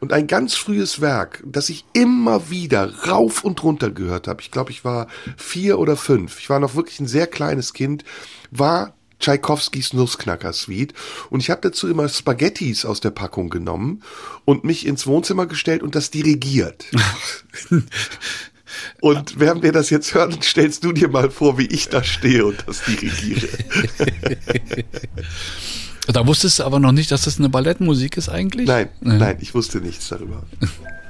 Und ein ganz frühes Werk, das ich immer wieder rauf und runter gehört habe, ich glaube, ich war vier oder fünf, ich war noch wirklich ein sehr kleines Kind, war Tschaikowskis Nussknacker-Suite. Und ich habe dazu immer Spaghettis aus der Packung genommen und mich ins Wohnzimmer gestellt und das dirigiert. Und während wir das jetzt hören, stellst du dir mal vor, wie ich da stehe und das dirigiere. Da wusstest du aber noch nicht, dass das eine Ballettmusik ist eigentlich? Nein, nein, ich wusste nichts darüber.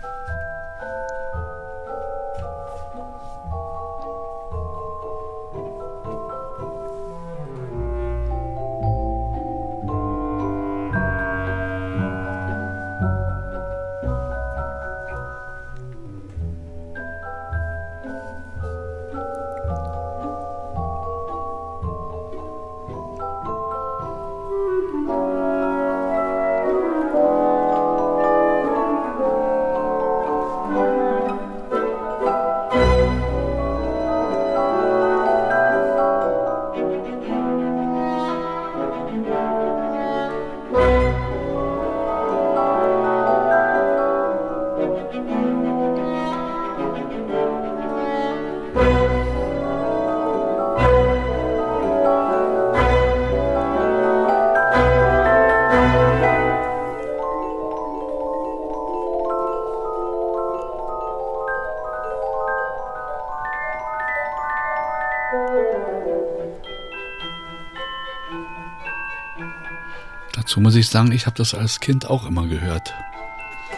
Dazu muss ich sagen, ich habe das als Kind auch immer gehört.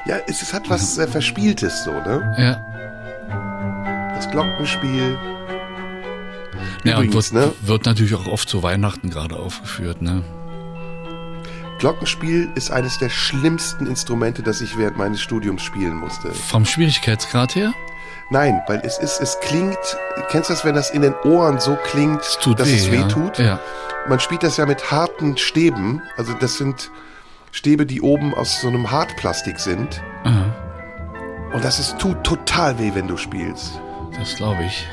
Ja, es, es hat was ja. Verspieltes so, ne? Ja. Das Glockenspiel. Ja, Übrigens, wird, ne? wird natürlich auch oft zu Weihnachten gerade aufgeführt, ne? Glockenspiel ist eines der schlimmsten Instrumente, das ich während meines Studiums spielen musste. Vom Schwierigkeitsgrad her? Nein, weil es ist, es klingt, kennst du das, wenn das in den Ohren so klingt, tut dass weh, es weh ja. tut? Ja. Man spielt das ja mit harten Stäben, also das sind Stäbe, die oben aus so einem Hartplastik sind. Aha, Und das ist, tut total weh, wenn du spielst. das glaube ich.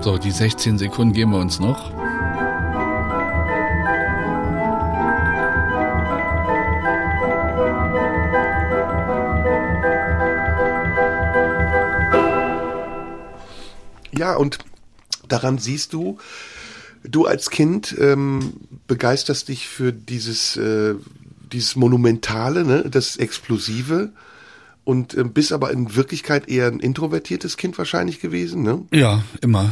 So, die 16 Sekunden geben wir uns noch. Ja, und daran siehst du, du als Kind ähm, begeisterst dich für dieses, äh, dieses Monumentale, ne, das Explosive und ähm, bist aber in Wirklichkeit eher ein introvertiertes Kind wahrscheinlich gewesen, ne? Ja, immer.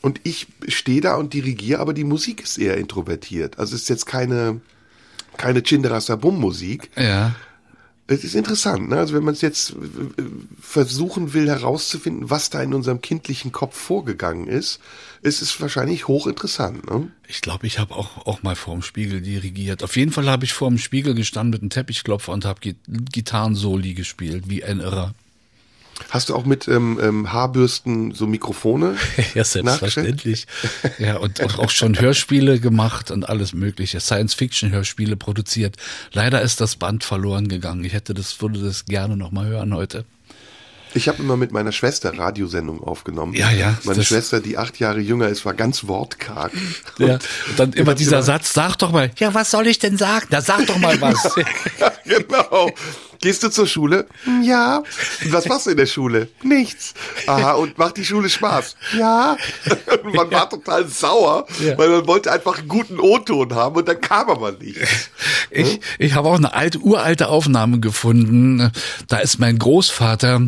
Und ich stehe da und dirigiere, aber die Musik ist eher introvertiert. Also es ist jetzt keine, keine Chinderasabum-Musik. Ja. Es ist interessant, ne? Also wenn man es jetzt versuchen will herauszufinden, was da in unserem kindlichen Kopf vorgegangen ist, ist es wahrscheinlich hochinteressant, ne? Ich glaube, ich habe auch, auch mal vorm Spiegel dirigiert. Auf jeden Fall habe ich vorm Spiegel gestanden mit einem Teppichklopfer und habe Gitarrensoli gespielt, wie ein Irrer. Hast du auch mit ähm, ähm, Haarbürsten so Mikrofone? Ja, selbstverständlich. ja, und auch, auch schon Hörspiele gemacht und alles mögliche. Science-Fiction-Hörspiele produziert. Leider ist das Band verloren gegangen. Ich hätte das, würde das gerne noch mal hören heute. Ich habe immer mit meiner Schwester Radiosendungen aufgenommen. Ja, ja, Meine Schwester, die acht Jahre jünger ist, war ganz wortkarg. Ja, Und dann immer dieser immer- Satz, sag doch mal, ja, was soll ich denn sagen? Da sag doch mal was. genau. Gehst du zur Schule? Ja. Und was machst du in der Schule? Nichts. Aha, und macht die Schule Spaß? Ja. Und man war total sauer, Ja. weil man wollte einfach einen guten O-Ton haben und dann kam aber nichts. Ich, ich habe auch eine alte, uralte Aufnahme gefunden. Da ist mein Großvater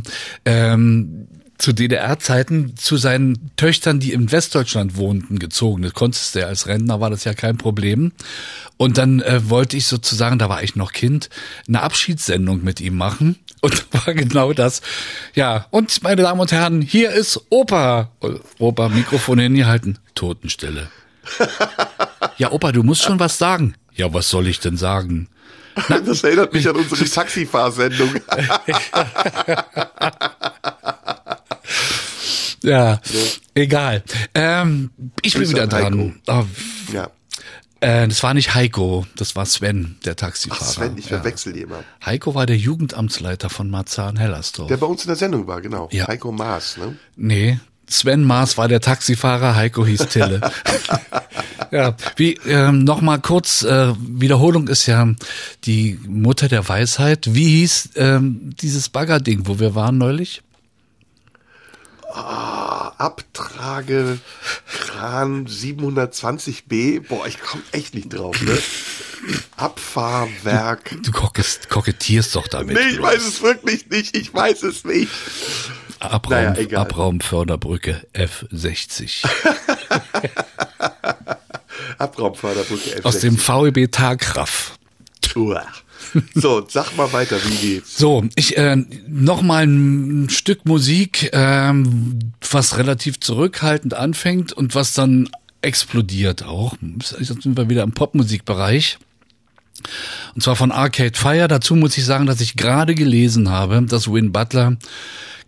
ähm, zu DDR-Zeiten zu seinen Töchtern, die in Westdeutschland wohnten, gezogen. Das konntest du ja als Rentner, war das ja kein Problem. Und dann äh, wollte ich sozusagen, da war ich noch Kind, eine Abschiedssendung mit ihm machen. Und war genau das. Ja, und meine Damen und Herren, hier ist Opa. Opa, Mikrofon hingehalten, Totenstille. Ja, Opa, du musst schon was sagen. Ja, was soll ich denn sagen? Das erinnert mich an unsere Taxifahrsendung. Ja, egal. Ähm, ich bin wieder an dran. Oh, ja. äh, das war nicht Heiko, das war Sven, der Ach, Taxifahrer. Sven, ich ja. verwechsel die immer. Heiko war der Jugendamtsleiter von Marzahn-Hellersdorf. Der bei uns in der Sendung war, genau. Ja. Heiko Maas, ne? Nee, Sven Maas war der Taxifahrer, Heiko hieß Tille. ja, wie ähm, noch mal kurz äh, Wiederholung ist ja die Mutter der Weisheit. Wie hieß ähm, dieses Baggerding, wo wir waren neulich? Abtrage Kran 720b. Boah, ich komme echt nicht drauf, ne? Abfahrwerk. Du kokett- kokettierst doch damit. Nee, ich weiß es wirklich nicht. Ich weiß es nicht. Abraum, Naja. Abraumförderbrücke F60. Abraumförderbrücke F60. Aus dem VEB Tagraff. So, sag mal weiter, wie geht's? So, ich äh, noch mal ein Stück Musik, ähm, was relativ zurückhaltend anfängt und was dann explodiert auch. Jetzt sind wir wieder im Popmusikbereich. Und zwar von Arcade Fire. Dazu muss ich sagen, dass ich gerade gelesen habe, dass Win Butler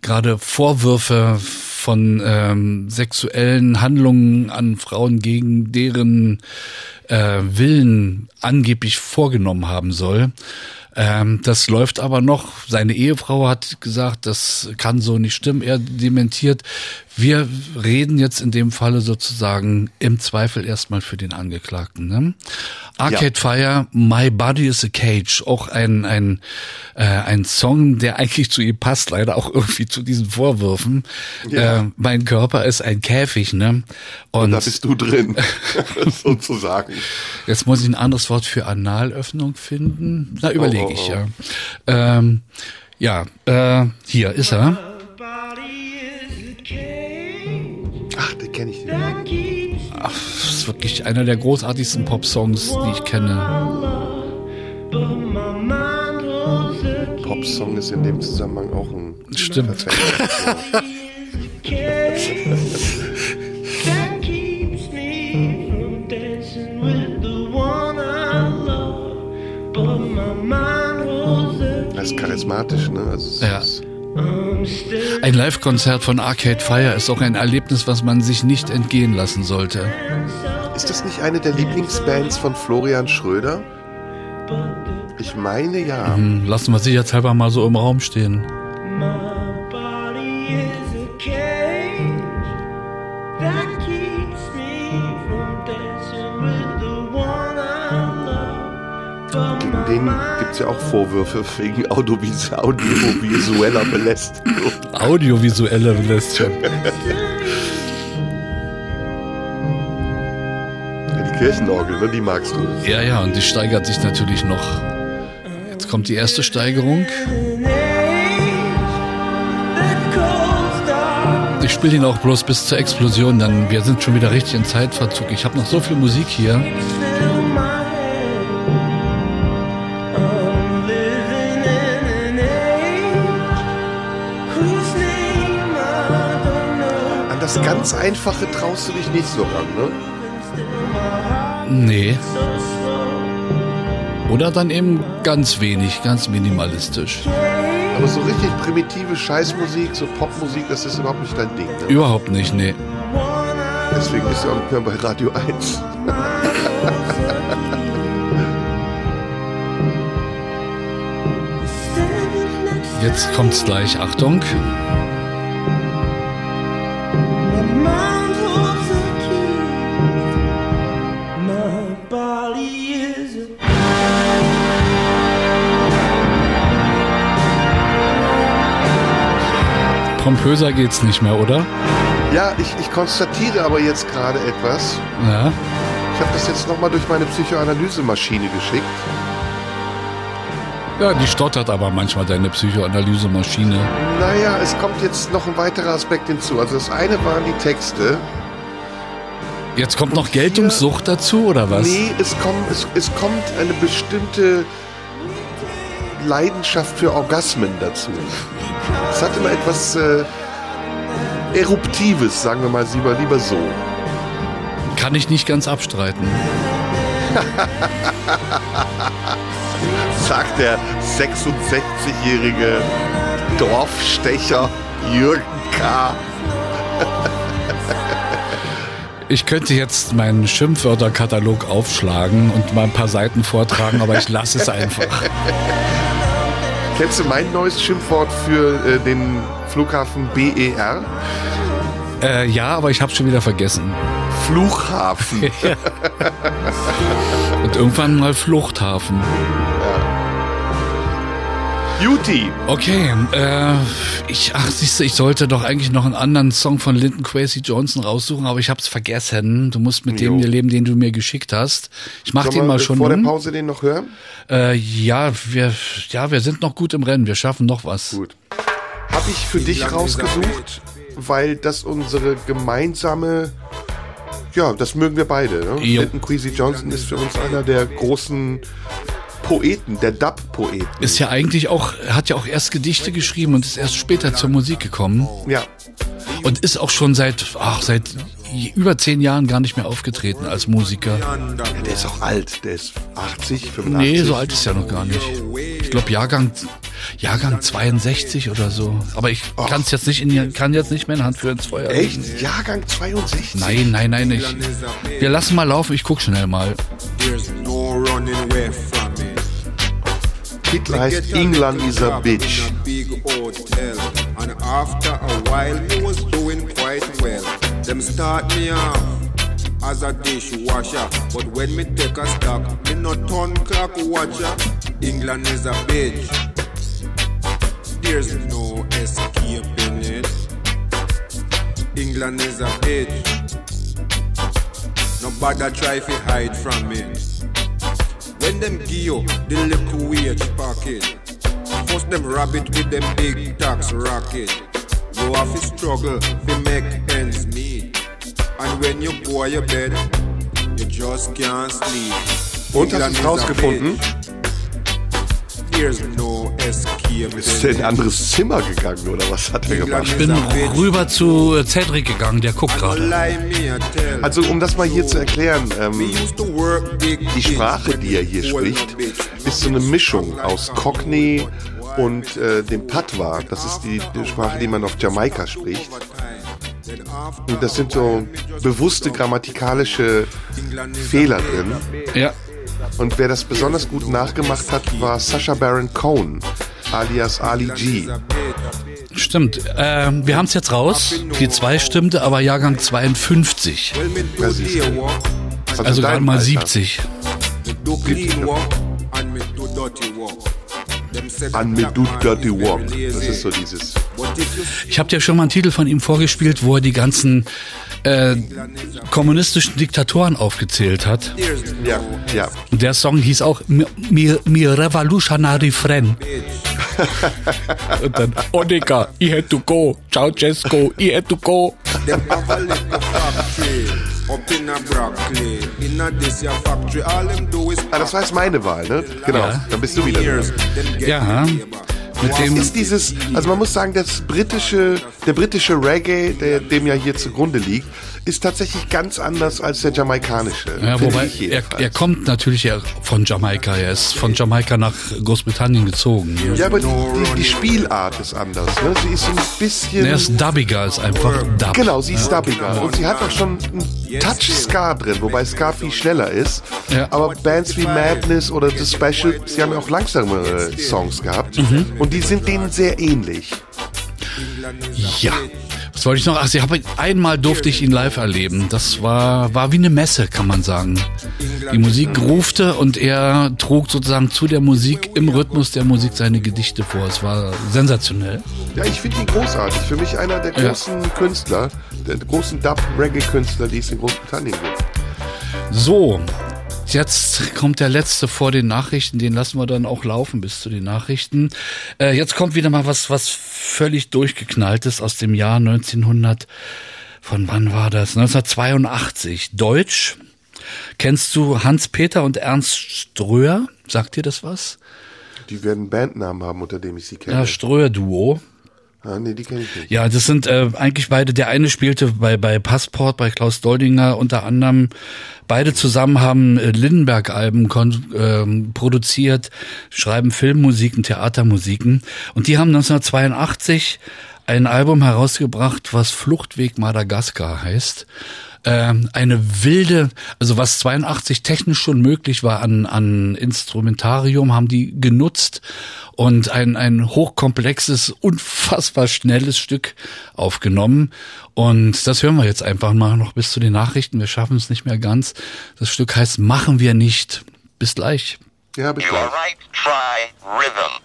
gerade Vorwürfe von ähm, sexuellen Handlungen an Frauen gegen deren äh, Willen angeblich vorgenommen haben soll. Ähm, das läuft aber noch. Seine Ehefrau hat gesagt, das kann so nicht stimmen. Er dementiert. Wir reden jetzt in dem Falle sozusagen im Zweifel erstmal für den Angeklagten. Ne? Arcade Fire, My Body is a Cage, auch ein ein äh, ein Song, der eigentlich zu ihr passt, leider auch irgendwie zu diesen Vorwürfen. Ja. Äh, mein Körper ist ein Käfig, ne? Und Da bist du drin, sozusagen. Jetzt muss ich ein anderes Wort für Analöffnung finden. Na, überlege Oh, oh, ich, ja. Ähm, ja, äh, hier ist er. Ach, den kenne ich. Den. Es wird wirklich einer der großartigsten Pop-Songs, die ich kenne. Popsong ist in dem Zusammenhang auch ein Stimmt. ist charismatisch, ne? Also Ja. Ein Live-Konzert von Arcade Fire ist auch ein Erlebnis, was man sich nicht entgehen lassen sollte. ist das nicht eine der Lieblingsbands von Florian Schröder? Ich meine ja. Hm, Lassen wir sicherheitshalber mal so im Raum stehen. Gibt es ja auch Vorwürfe wegen Audiovis audiovisueller Belästigung. Audiovisuelle Belästigung. Die Kirchenorgel, ne, die magst du. Ja, ja, und die steigert sich natürlich noch. Jetzt kommt die erste Steigerung. Ich spiele ihn auch bloß bis zur Explosion, dann wir sind schon wieder richtig in Zeitverzug. Ich habe noch so viel Musik hier. Das ganz Einfache traust du dich nicht so ran, ne? Nee. Oder dann eben ganz wenig, ganz minimalistisch. Aber so richtig primitive Scheißmusik, so Popmusik, das ist überhaupt nicht dein Ding, ne? Überhaupt nicht, nee. Deswegen bist du auch nicht mehr bei Radio 1. Jetzt kommt's gleich, Achtung. Pompöser geht's nicht mehr, oder? Ja, ich, ich konstatiere aber jetzt gerade etwas. Ja. Ich habe das jetzt nochmal durch meine Psychoanalysemaschine geschickt. Ja, die stottert aber manchmal deine Psychoanalyse-Maschine. Naja, es kommt jetzt noch ein weiterer Aspekt hinzu. Also das eine waren die Texte. Jetzt kommt noch Geltungssucht dazu, oder was? Nee, es kommt, es, es kommt eine bestimmte Leidenschaft für Orgasmen dazu. Es hat immer etwas äh, Eruptives, sagen wir mal lieber, lieber so. Kann ich nicht ganz abstreiten. Sagt der 66-jährige Dorfstecher Jürgen K. Ich könnte jetzt meinen Schimpfwörterkatalog aufschlagen und mal ein paar Seiten vortragen, aber ich lasse es einfach. Kennst du mein neues Schimpfwort für äh, den Flughafen BER? Äh, ja, aber ich habe schon wieder vergessen. Flughafen. Und irgendwann mal Fluchthafen. Beauty. Okay, äh, ich, ach, siehst du, ich sollte doch eigentlich noch einen anderen Song von Lyndon Quasi Johnson raussuchen, aber ich hab's vergessen. Du musst mit dem Jo. hier leben, den du mir geschickt hast. Ich mach Sollen den mal schon vor der. Pause den noch hören? Äh, ja, wir, ja, wir sind noch gut im Rennen. Wir schaffen noch was. Gut. Habe ich für dich rausgesucht, weil das unsere gemeinsame, ja, das mögen wir beide. Ne? Jo. Lyndon Queasy Johnson ist für uns einer der großen Poeten, der Dub-Poeten. Ist ja eigentlich auch, er hat ja auch erst Gedichte geschrieben und ist erst später zur Musik gekommen. Ja, Und ist auch schon seit, ach, seit über zehn Jahren gar nicht mehr aufgetreten als Musiker. der ist auch alt, der ist 80, 85. Nee, so alt ist er noch gar nicht. Ich glaube Jahrgang, Jahrgang 62 oder so. Aber ich kann es jetzt nicht in die, kann jetzt nicht mehr in Hand für ins Feuer. legen. Echt? Jahrgang 62? Nein, nein, nein, nicht. Wir lassen mal laufen, ich guck schnell mal. There's no running away from it. Titel heißt England is a bitch. In a big hotel, and after a while, me was doing quite well. Them start me off as a dishwasher, but when me take a stock, me no turn clock watcher. England is a bitch. There's no escaping it. England is a bitch. Nobody try to hide from it. When them give you the little wage packet, first them rabbit with them big tax racket. You have to struggle to make ends meet. And when you go to your bed, you just can't sleep. Und, hast du es England is a rausgefunden? bitch. Ist er in ein anderes Zimmer gegangen oder was hat er gemacht? Ich bin rüber zu äh, Cedric gegangen, der guckt gerade. Also um das mal hier zu erklären, ähm, die Sprache, die er hier spricht, ist so eine Mischung aus Cockney und äh, dem Patois. Das ist die, die Sprache, die man auf Jamaika spricht. Und das sind so bewusste grammatikalische Fehler drin. Ja, Und wer das besonders gut nachgemacht hat, war Sacha Baron Cohen, alias Ali G. stimmt. Ähm, wir haben es jetzt raus. Die 2 stimmte, aber Jahrgang 52. Ja, siehst du. Also gerade mal Alter. 70. Do clean walk and me do dirty walk. Them said An me do dirty walk. Das ist so dieses. Ich habe dir schon mal einen Titel von ihm vorgespielt, wo er die ganzen äh, kommunistischen Diktatoren aufgezählt hat. Ja, ja. Der Song hieß auch Mi, mi, mi Revolutionary Friend. Und dann, Onika, I had to go. Ceausescu, I had to go. them have a little factory up in a Brooklyn. In a this your factory, all them do is Ah, das war jetzt meine Wahl, ne? Genau. Ja. Dann bist du wieder Ja. Mit dem Ist dieses, also man muss sagen, das britische, der britische Reggae, der dem ja hier zugrunde liegt, ist tatsächlich ganz anders als der jamaikanische. Ja, wobei er, er kommt natürlich ja von Jamaika. Er ist von Jamaika nach Großbritannien gezogen. Ja, aber die, die, die Spielart ist anders. Ne? Sie ist ein bisschen. Er ist dubbiger als einfach Dub. Genau, sie ist dubbiger. Und sie hat auch schon einen Touch Ska drin, wobei Ska viel schneller ist. Ja. Aber Bands wie Madness oder The Special, sie haben ja auch langsamere Songs gehabt. Mhm. Und die sind denen sehr ähnlich. Ja. Was wollte ich noch? Ach, sie haben einmal durfte ich ihn live erleben. Das war, war wie eine Messe, kann man sagen. Die Musik grufte und er trug sozusagen zu der Musik, im Rhythmus der Musik seine Gedichte vor. Es war sensationell. Ja, ich finde ihn großartig. Für mich einer der Ja. großen Künstler, der großen Dub-Reggae-Künstler, die es in Großbritannien gibt. So, jetzt kommt der letzte vor den Nachrichten. Den lassen wir dann auch laufen bis zu den Nachrichten. Äh, jetzt kommt wieder mal was, was völlig durchgeknalltes aus dem Jahr 1900. Von wann war das? 1982. Deutsch. Kennst du Hans-Peter und Ernst Ströer? Sagt dir das was? Die werden Bandnamen haben, unter dem ich sie kenne. Ja, Ströer-Duo. Ah, nee, die kenne ich nicht. Ja, das sind äh, eigentlich beide. Der eine spielte bei bei Passport bei Klaus Doldinger unter anderem. Beide zusammen haben äh, Lindenberg-Alben ähm, produziert, schreiben Filmmusiken, Theatermusiken und die haben 1982 ein Album herausgebracht, was Fluchtweg Madagaskar heißt. Ähm, eine wilde, also was 82 technisch schon möglich war an, an Instrumentarium, haben die genutzt und ein, ein hochkomplexes, unfassbar schnelles Stück aufgenommen. Und das hören wir jetzt einfach mal noch bis zu den Nachrichten. Wir schaffen es nicht mehr ganz. Das Stück heißt Machen wir nicht. Bis gleich. Ja, bis gleich. right, try rhythm.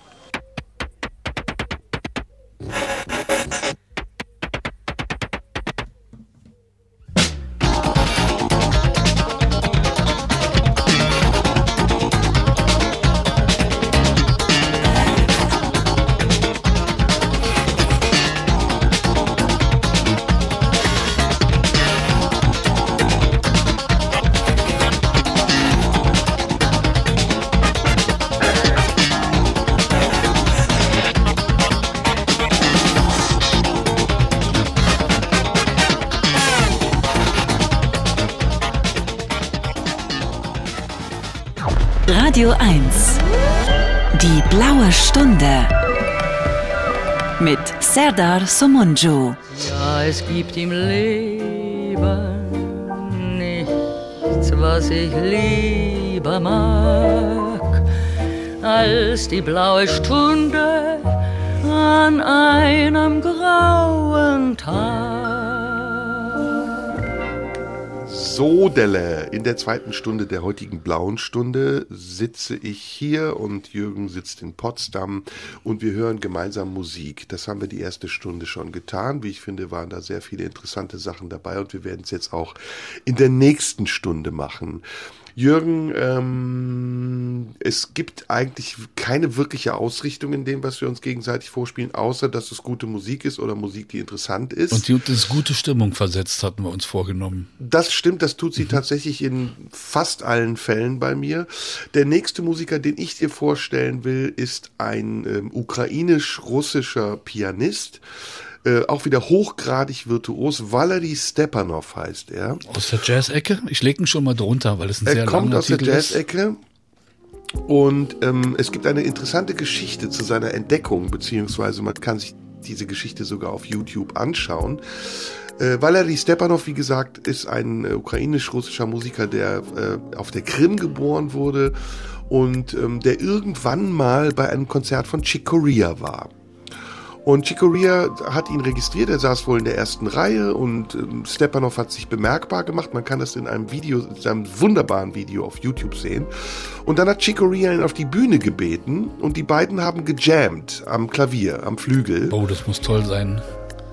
Serdar Somunju. Ja, es gibt im Leben nichts, was ich lieber mag, als die blaue Stunde an einem grauen Tag. So, Delle, in der zweiten Stunde der heutigen blauen Stunde sitze ich hier und Jürgen sitzt in Potsdam und wir hören gemeinsam Musik. Das haben wir die erste Stunde schon getan. Wie ich finde, waren da sehr viele interessante Sachen dabei und wir werden es jetzt auch in der nächsten Stunde machen. Jürgen, ähm, es gibt eigentlich keine wirkliche Ausrichtung in dem, was wir uns gegenseitig vorspielen, außer dass es gute Musik ist oder Musik, die interessant ist. Und die uns gute Stimmung versetzt, hatten wir uns vorgenommen. Das stimmt, das tut sie tatsächlich in fast allen Fällen bei mir. Der nächste Musiker, den ich dir vorstellen will, ist ein ähm, ukrainisch-russischer Pianist. Äh, auch wieder hochgradig virtuos. Valery Stepanov heißt er. Aus der Jazz-Ecke? Ich lege ihn schon mal drunter, weil es ein Er sehr kommt langer aus der Titel ist. Jazz-Ecke. Und ähm, es gibt eine interessante Geschichte zu seiner Entdeckung, beziehungsweise man kann sich diese Geschichte sogar auf YouTube anschauen. Äh, Valery Stepanov, wie gesagt, ist ein äh, ukrainisch-russischer Musiker, der äh, auf der Krim geboren wurde und ähm, der irgendwann mal bei einem Konzert von Chick Corea war. Und Chick Corea hat ihn registriert, er saß wohl in der ersten Reihe und ähm, Stepanov hat sich bemerkbar gemacht. Man kann das in einem Video, in einem wunderbaren Video auf YouTube sehen. Und dann hat Chick Corea ihn auf die Bühne gebeten und die beiden haben gejammt am Klavier, am Flügel. Oh, das muss toll sein.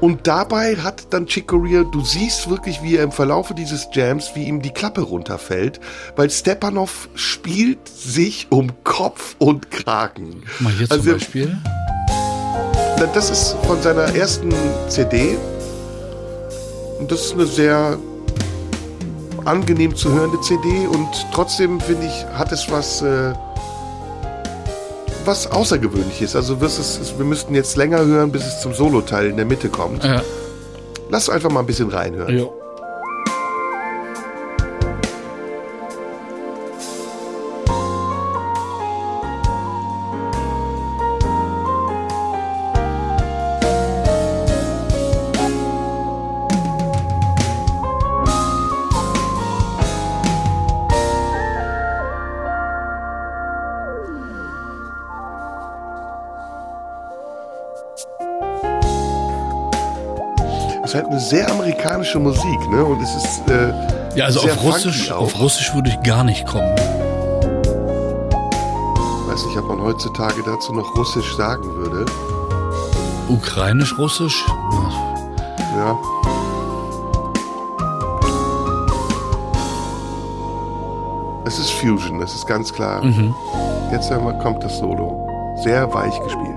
Und dabei hat dann Chick Corea, du siehst wirklich, wie er im Verlaufe dieses Jams, wie ihm die Klappe runterfällt, weil Stepanov spielt sich um Kopf und Kragen. Mal hier zum Also- Beispiel. Das ist von seiner ersten CD. Und das ist eine sehr angenehm zu hörende CD und trotzdem finde ich, hat es was, äh, was Außergewöhnliches. Also es- wir müssten jetzt länger hören, bis es zum Solo-Teil in der Mitte kommt. Ja. Lass einfach mal ein bisschen reinhören. ja. Ist halt eine sehr amerikanische Musik, ne? Und es ist äh, Ja, also sehr auf Russisch, auch. auf Russisch würde ich gar nicht kommen. weiß nicht, ob man heutzutage dazu noch Russisch sagen würde. Ukrainisch, Russisch? Ja. Es ist Fusion, das ist ganz klar. Jetzt einmal kommt das Solo. Sehr weich gespielt.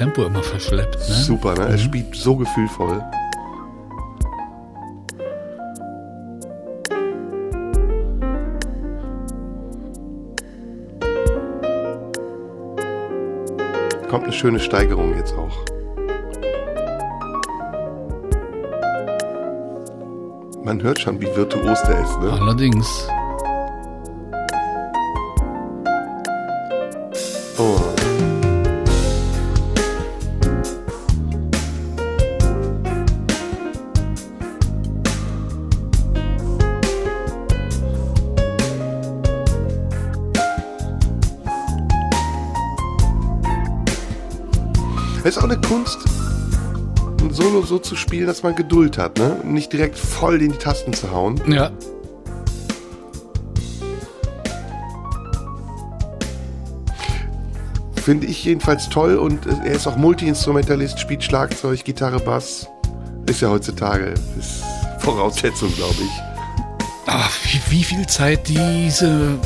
Tempo immer verschleppt, ne? Super, ne? Er spielt so gefühlvoll. Kommt eine schöne Steigerung jetzt auch. Man hört schon, wie virtuos der ist, ne? Allerdings. Oh. So zu spielen, dass man Geduld hat, ne? Nicht direkt voll in die Tasten zu hauen. Ja. Finde ich jedenfalls toll und er ist auch Multi-Instrumentalist, spielt Schlagzeug, Gitarre, Bass. Ist ja heutzutage ist Voraussetzung, glaube ich. Ach, wie, wie viel Zeit diese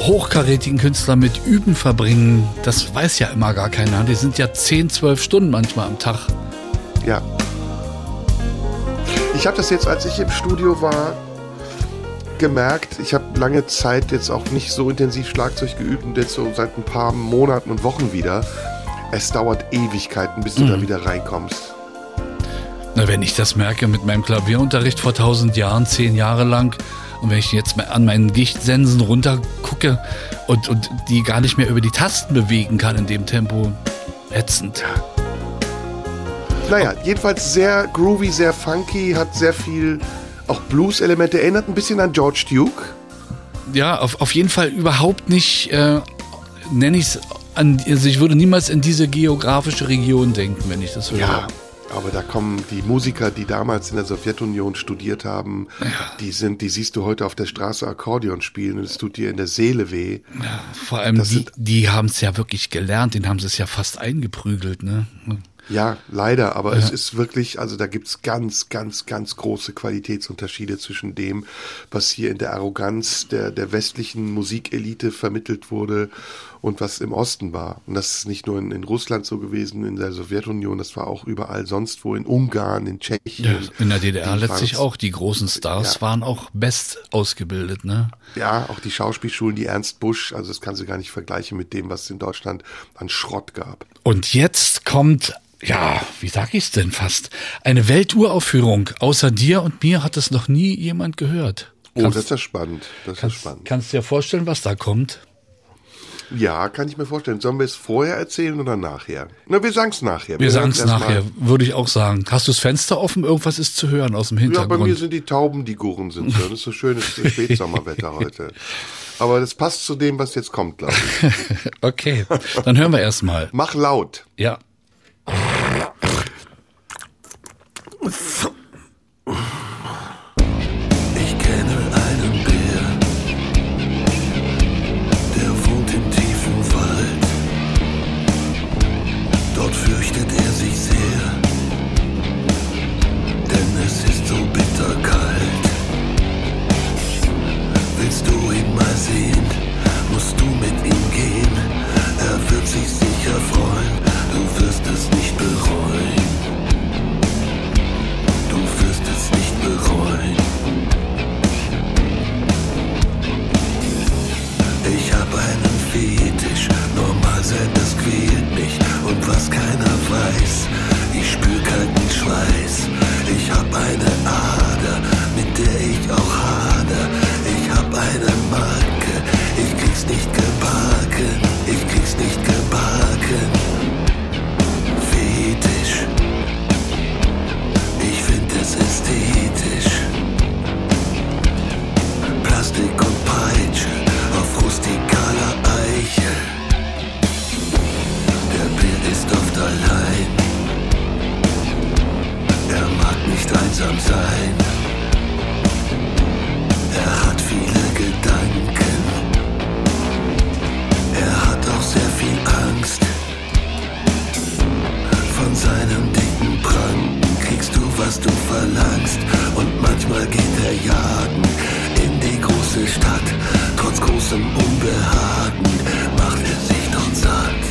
hochkarätigen Künstler mit Üben verbringen, das weiß ja immer gar keiner. Die sind ja 10, 12 Stunden manchmal am Tag. Ja. Ich habe das jetzt, als ich im Studio war, gemerkt. Ich habe lange Zeit jetzt auch nicht so intensiv Schlagzeug geübt und jetzt so seit ein paar Monaten und Wochen wieder. Es dauert Ewigkeiten, bis du da wieder reinkommst. Na, wenn ich das merke mit meinem Klavierunterricht vor 1000 Jahren, 10 Jahre lang, und wenn ich jetzt an meinen Gichtsensen runtergucke und, und die gar nicht mehr über die Tasten bewegen kann in dem Tempo, ätzend. Naja, jedenfalls sehr groovy, sehr funky, hat sehr viel auch Blues-Elemente, erinnert ein bisschen an George Duke. Ja, auf, auf jeden Fall überhaupt nicht, äh, nenne ich es, also ich würde niemals in diese geografische Region denken, wenn ich das höre. Ja, Aber da kommen die Musiker, die damals in der Sowjetunion studiert haben, die sind, die siehst du heute auf der Straße Akkordeon spielen und es tut dir in der Seele weh. Vor allem Das die, die haben es ja wirklich gelernt, den haben sie es ja fast eingeprügelt, ne? Ja, leider, aber es ist wirklich, also da gibt's ganz, ganz, ganz große Qualitätsunterschiede zwischen dem, was hier in der Arroganz der, der westlichen Musikelite vermittelt wurde und was im Osten war. Und das ist nicht nur in, in Russland so gewesen, in der Sowjetunion, das war auch überall sonst wo, in Ungarn, in Tschechien. Ja, in der DDR letztlich auch. Die großen Stars Ja. waren auch best ausgebildet, ne? Ja, auch die Schauspielschulen, die Ernst Busch, also das kannst du gar nicht vergleichen mit dem, was es in Deutschland an Schrott gab. Und jetzt kommt, ja, wie sag ich's denn fast? Eine Welturaufführung. Außer dir und mir hat es noch nie jemand gehört. Oh, Kannst- das ist ja spannend. Das ist ja spannend. Kannst du dir vorstellen, was da kommt? Ja, kann ich mir vorstellen. Sollen wir es vorher erzählen oder nachher? Na, wir sagen es nachher. Wir sagen hören's es nachher, würde ich auch sagen. Hast du das Fenster offen? Irgendwas ist zu hören aus dem Ja, bei Hintergrund. mir sind die Tauben, die Gurren sind. so. Das ist so schönes Spätsommerwetter heute. Aber das passt zu dem, was jetzt kommt, glaube ich. okay, dann hören wir erst mal. Mach laut. Ja. Ich was keiner weiß, ich spür kalten Schweiß. Ich hab eine Ader, mit der ich auch hader. Einsam sein. Er hat viele Gedanken. Er hat auch sehr viel Angst. Von seinem dicken Pranken kriegst du, was du verlangst. Und manchmal geht er jagen in die große Stadt. Trotz großem Unbehagen macht er sich dort satt.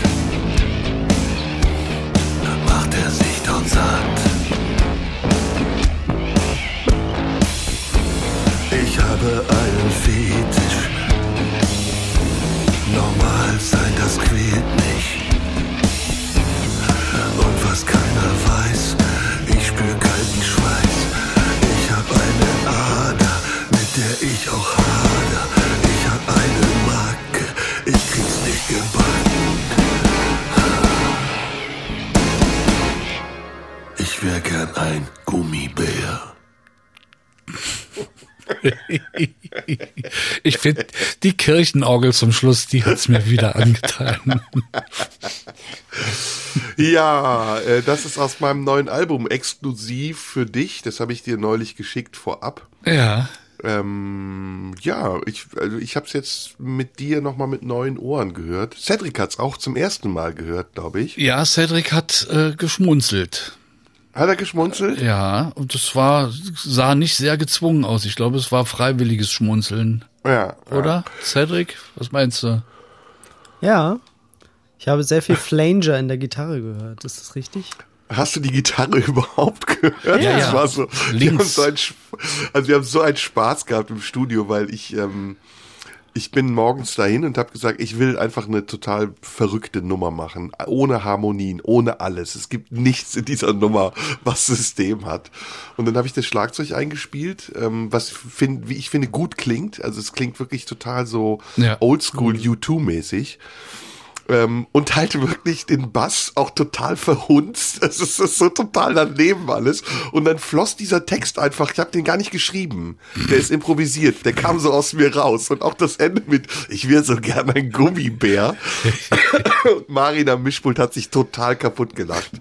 Macht er sich dort satt. Ich habe einen Fetisch. Normal sein, das quält mich. Und was keiner weiß, ich spür kalten Schweiß. Ich hab eine Ader, mit der ich auch hader. Ich hab eine Macke, ich krieg's nicht gebacken. Ich wär gern ein Gummibär. Ich finde, die Kirchenorgel zum Schluss, die hat's mir wieder angetan. Ja, äh, das ist aus meinem neuen Album exklusiv für dich. Das habe ich dir neulich geschickt vorab. Ja. Ähm, ja, ich, also ich habe es jetzt mit dir nochmal mit neuen Ohren gehört. Cedric hat's auch zum ersten Mal gehört, glaube ich. Ja, Cedric hat äh, geschmunzelt. Hat er geschmunzelt? Ja, und es war, sah nicht sehr gezwungen aus. Ich glaube, es war freiwilliges Schmunzeln. Ja. Oder? Cedric, was meinst du? Ja. Ich habe sehr viel Flanger in der Gitarre gehört. Ist das richtig? Hast du die Gitarre überhaupt gehört? Ja, das ja. war so. Wir Links. haben so ein, Sp- also wir haben so einen Spaß gehabt im Studio, weil ich ähm, ich bin morgens dahin und habe gesagt, ich will einfach eine total verrückte Nummer machen, ohne Harmonien, ohne alles. Es gibt nichts in dieser Nummer, was System hat. Und dann habe ich das Schlagzeug eingespielt, ähm, was find, wie ich finde gut klingt. Also es klingt wirklich total so Ja. Oldschool U2-mäßig. Ähm, und halt wirklich den Bass auch total verhunzt. Es ist, ist so total daneben alles. Und dann floss dieser Text einfach, ich habe den gar nicht geschrieben. Der ist improvisiert, der kam so aus mir raus. Und auch das Ende mit, ich wäre so gerne ein Gummibär. und Marina Mischpult hat sich total kaputt gelacht.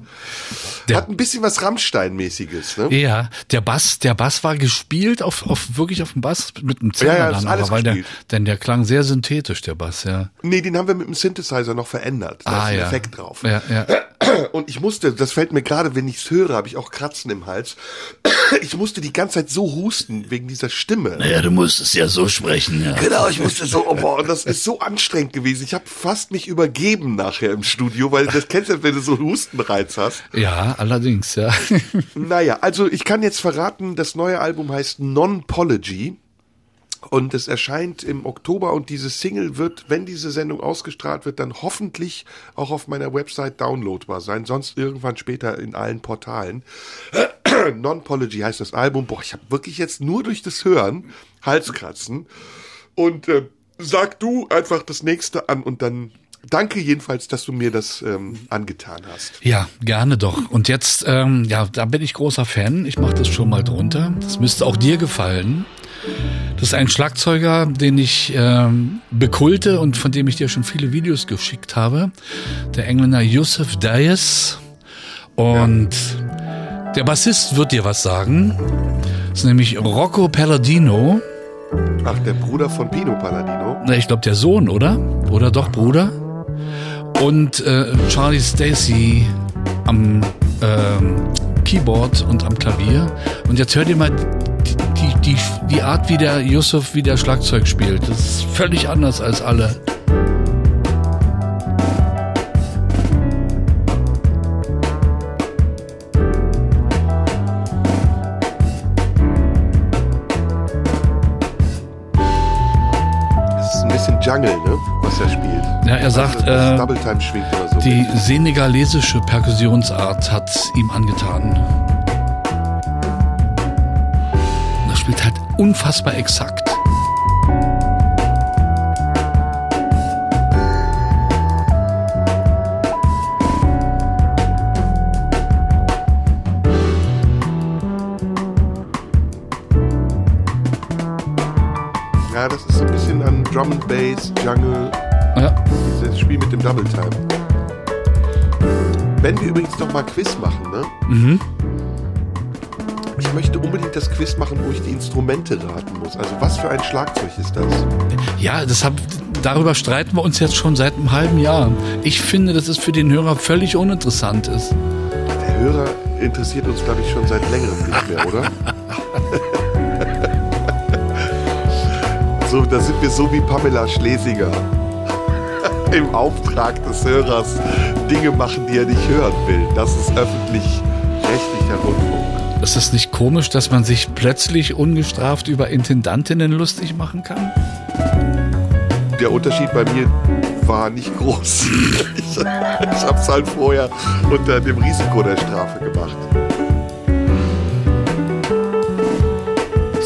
Der- Hat ein bisschen was Rammstein-mäßiges, ne? Ja, der Bass, der Bass war gespielt auf, auf wirklich auf dem Bass mit einem Ja, Zähler ja, ist dann, alles aber weil der, denn der klang sehr synthetisch, der Bass, ja. Nee, den haben wir mit dem Synthesizer noch verändert. Da Ah, ist ein ja. Effekt drauf. Ja, ja. Und ich musste, das fällt mir gerade, wenn ich es höre, habe ich auch Kratzen im Hals. Ich musste die ganze Zeit so husten wegen dieser Stimme. Ja, du musstest ja so sprechen, ja. Genau, ich musste so, oh, boah, und das ist so anstrengend gewesen. Ich habe fast mich übergeben nachher im Studio, weil das kennst du, wenn du so einen Hustenreiz hast. Ja, allerdings, ja. Naja, also ich kann jetzt verraten, das neue Album heißt Non-Pology. Und es erscheint im Oktober und diese Single wird, wenn diese Sendung ausgestrahlt wird, dann hoffentlich auch auf meiner Website downloadbar sein, sonst irgendwann später in allen Portalen. Non-Pology heißt das Album. Boah, ich habe wirklich jetzt nur durch das Hören Halskratzen. Und äh, sag du einfach das nächste an und dann danke jedenfalls, dass du mir das ähm, angetan hast. Ja, gerne doch. Und jetzt, ähm, ja, da bin ich großer Fan. Ich mache das schon mal drunter. Das müsste auch dir gefallen. Das ist ein Schlagzeuger, den ich ähm, bekulte und von dem ich dir schon viele Videos geschickt habe. Der Engländer Yusuf Dias. Und der Bassist wird dir was sagen. Das ist nämlich Rocco Palladino. Ach, der Bruder von Pino Palladino. Na, ich glaube der Sohn, oder? Oder doch Bruder? Und äh, Charlie Stacy am ähm, Keyboard und am Klavier. Und jetzt hört ihr mal die, die, die, Art, wie der Yusuf, wie der Schlagzeug spielt. Das ist völlig anders als alle. Es ist ein bisschen Jungle, ne? Was er spielt. Ja, er sagt, also, äh, so. Die senegalesische Perkussionsart hat ihm angetan. Das spielt halt unfassbar exakt. Ja, das ist so ein bisschen an Drum and Bass, Jungle, Ja. dieses Spiel mit dem Double Time. Wenn wir übrigens noch mal Quiz machen, ne? Mhm. Ich möchte unbedingt das Quiz machen, wo ich die Instrumente raten muss. Also was für ein Schlagzeug ist das? Ja, das hab, darüber streiten wir uns jetzt schon seit einem halben Jahr. Ich finde, dass es für den Hörer völlig uninteressant ist. Der Hörer interessiert uns, glaube ich, schon seit längerem nicht mehr, oder? so, da sind wir so wie Pamela Schlesinger. Im Auftrag des Hörers Dinge machen, die er nicht hören will. Das ist öffentlich-rechtlicher Rundfunk. Ist es nicht komisch, dass man sich plötzlich ungestraft über Intendantinnen lustig machen kann? Der Unterschied bei mir war nicht groß. Ich, ich habe es halt vorher unter dem Risiko der Strafe gemacht.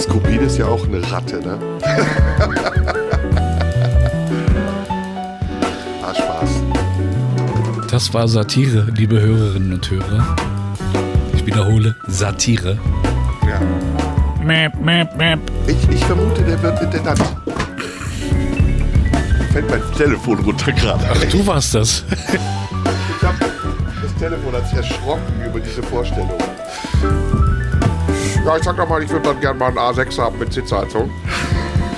Skopin ist ja auch eine Ratte, ne? ah, Spaß. Das war Satire, liebe Hörerinnen und Hörer. Ich wiederhole, Satire. Ja. Ich, ich vermute, der wird Intendant. Fällt mein Telefon runter gerade. Ach, du warst das. Ich hab, das Telefon hat sich erschrocken über diese Vorstellung. Ja, ich sag doch mal, ich würde dann gerne mal einen A6 haben mit Sitzheizung.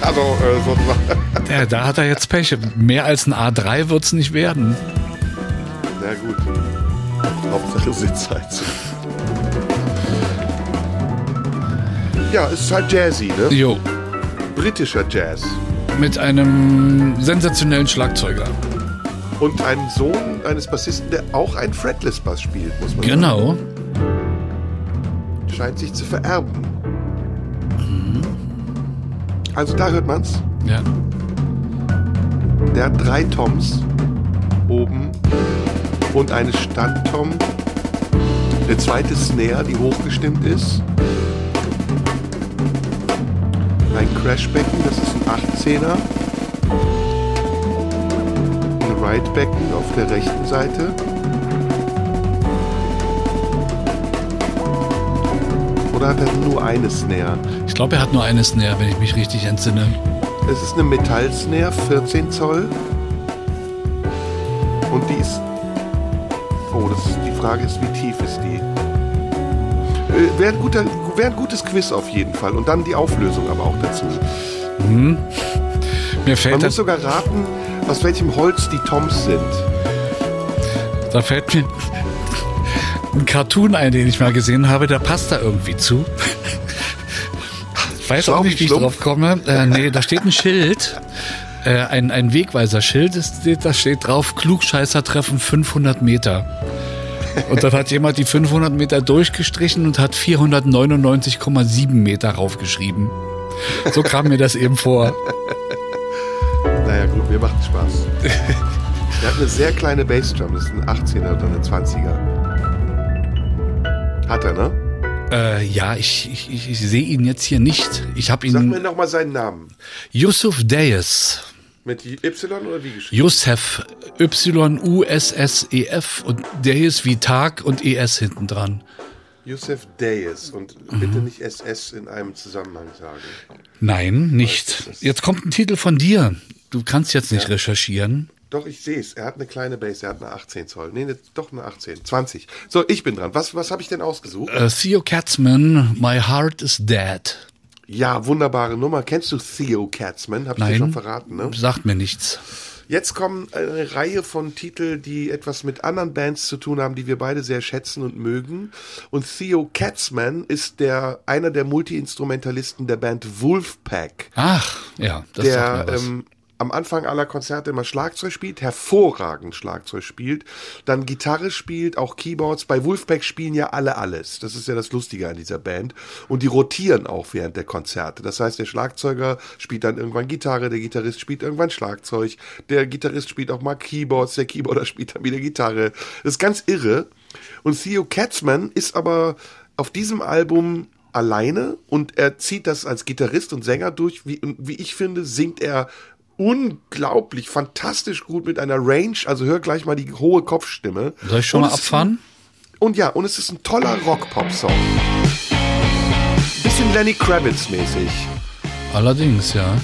Also, äh, sozusagen. Ja, da hat er jetzt Pech. Mehr als ein A3 wird's nicht werden. Na gut. Hauptsache Sitzheizung. Ja, es ist halt Jazzy, ne? Jo, Britischer Jazz. mit einem sensationellen Schlagzeuger. Und einem Sohn eines Bassisten, der auch ein Fretless-Bass spielt, muss man Genau. sagen. Scheint sich zu vererben. Also da hört man's. Ja. Der hat drei Toms oben und eine Standtom. Eine zweite Snare, die hochgestimmt ist. Crashbecken, das ist ein 18er. Ein Ridebecken auf der rechten Seite. Oder hat er nur eine Snare? Ich glaube, er hat nur eine Snare, wenn ich mich richtig entsinne. Es ist eine Metallsnare, 14 Zoll. Und die ist Oh, das ist, die Frage ist, wie tief ist die? Äh, Wäre ein, guter- wär ein gutes Quiz auf jeden Fall. Und dann die Auflösung aber auch dazu. Hm. Mir fällt Man muss sogar raten, aus welchem Holz die Toms sind. da fällt mir ein Cartoon ein, den ich mal gesehen habe, der passt da irgendwie zu. Ich weiß auch nicht, wie ich drauf komme. Äh, nee, da steht ein Schild, äh, ein, ein Wegweiser-Schild, da steht drauf, Klugscheißer treffen 500 Meter. Und dann hat jemand die 500 Meter durchgestrichen und hat 499,7 Meter raufgeschrieben. So kam mir das eben vor. Naja, gut, mir macht Spaß. Der hat eine sehr kleine Bassdrum, das ist ein 18er oder eine 20er. Hat er, ne? Äh, ja, ich, ich, ich, ich sehe ihn jetzt hier nicht. Ich habe Sag mir ihn. nochmal seinen Namen. Yusuf Deyes. Mit Y oder wie geschrieben? Yusef. Y-U-S-S-E-F. Und Deyes wie Tag und ES hinten dran. Yusuf Deyes. Und Mhm. bitte nicht SS in einem Zusammenhang sagen. Nein, nicht. Jetzt kommt ein Titel von dir. Du kannst jetzt nicht recherchieren. Doch, ich sehe es. Er hat eine kleine Bass, er hat eine 18 Zoll. Nee, ne, doch eine 18. 20. So, ich bin dran. Was, was habe ich denn ausgesucht? Äh, Theo Katzman, My Heart is Dead. Ja, wunderbare Nummer. Kennst du Theo Katzman? Hab ich dir Nein, schon verraten, ne? sagt mir nichts. Jetzt kommen eine Reihe von Titeln, die etwas mit anderen Bands zu tun haben, die wir beide sehr schätzen und mögen. Und Theo Katzman ist der, einer der Multi-Instrumentalisten der Band Wolfpack. Ach, ja, das sagt der mir was. ähm, am Anfang aller Konzerte immer Schlagzeug spielt, hervorragend Schlagzeug spielt, dann Gitarre spielt, auch Keyboards. Bei Wolfpack spielen ja alle alles. Das ist ja das Lustige an dieser Band. Und die rotieren auch während der Konzerte. Das heißt, der Schlagzeuger spielt dann irgendwann Gitarre, der Gitarrist spielt irgendwann Schlagzeug, der Gitarrist spielt auch mal Keyboards, der Keyboarder spielt dann wieder Gitarre. Das ist ganz irre. Und Theo Katzman ist aber auf diesem Album alleine und er zieht das als Gitarrist und Sänger durch. Wie, wie ich finde, singt er unglaublich, fantastisch gut mit einer Range. Also hör gleich mal die hohe Kopfstimme. Soll ich schon Und mal abfahren? Und ja, und es ist ein toller Rock-Pop-Song. Bisschen Lenny Kravitz-mäßig. Allerdings, ja.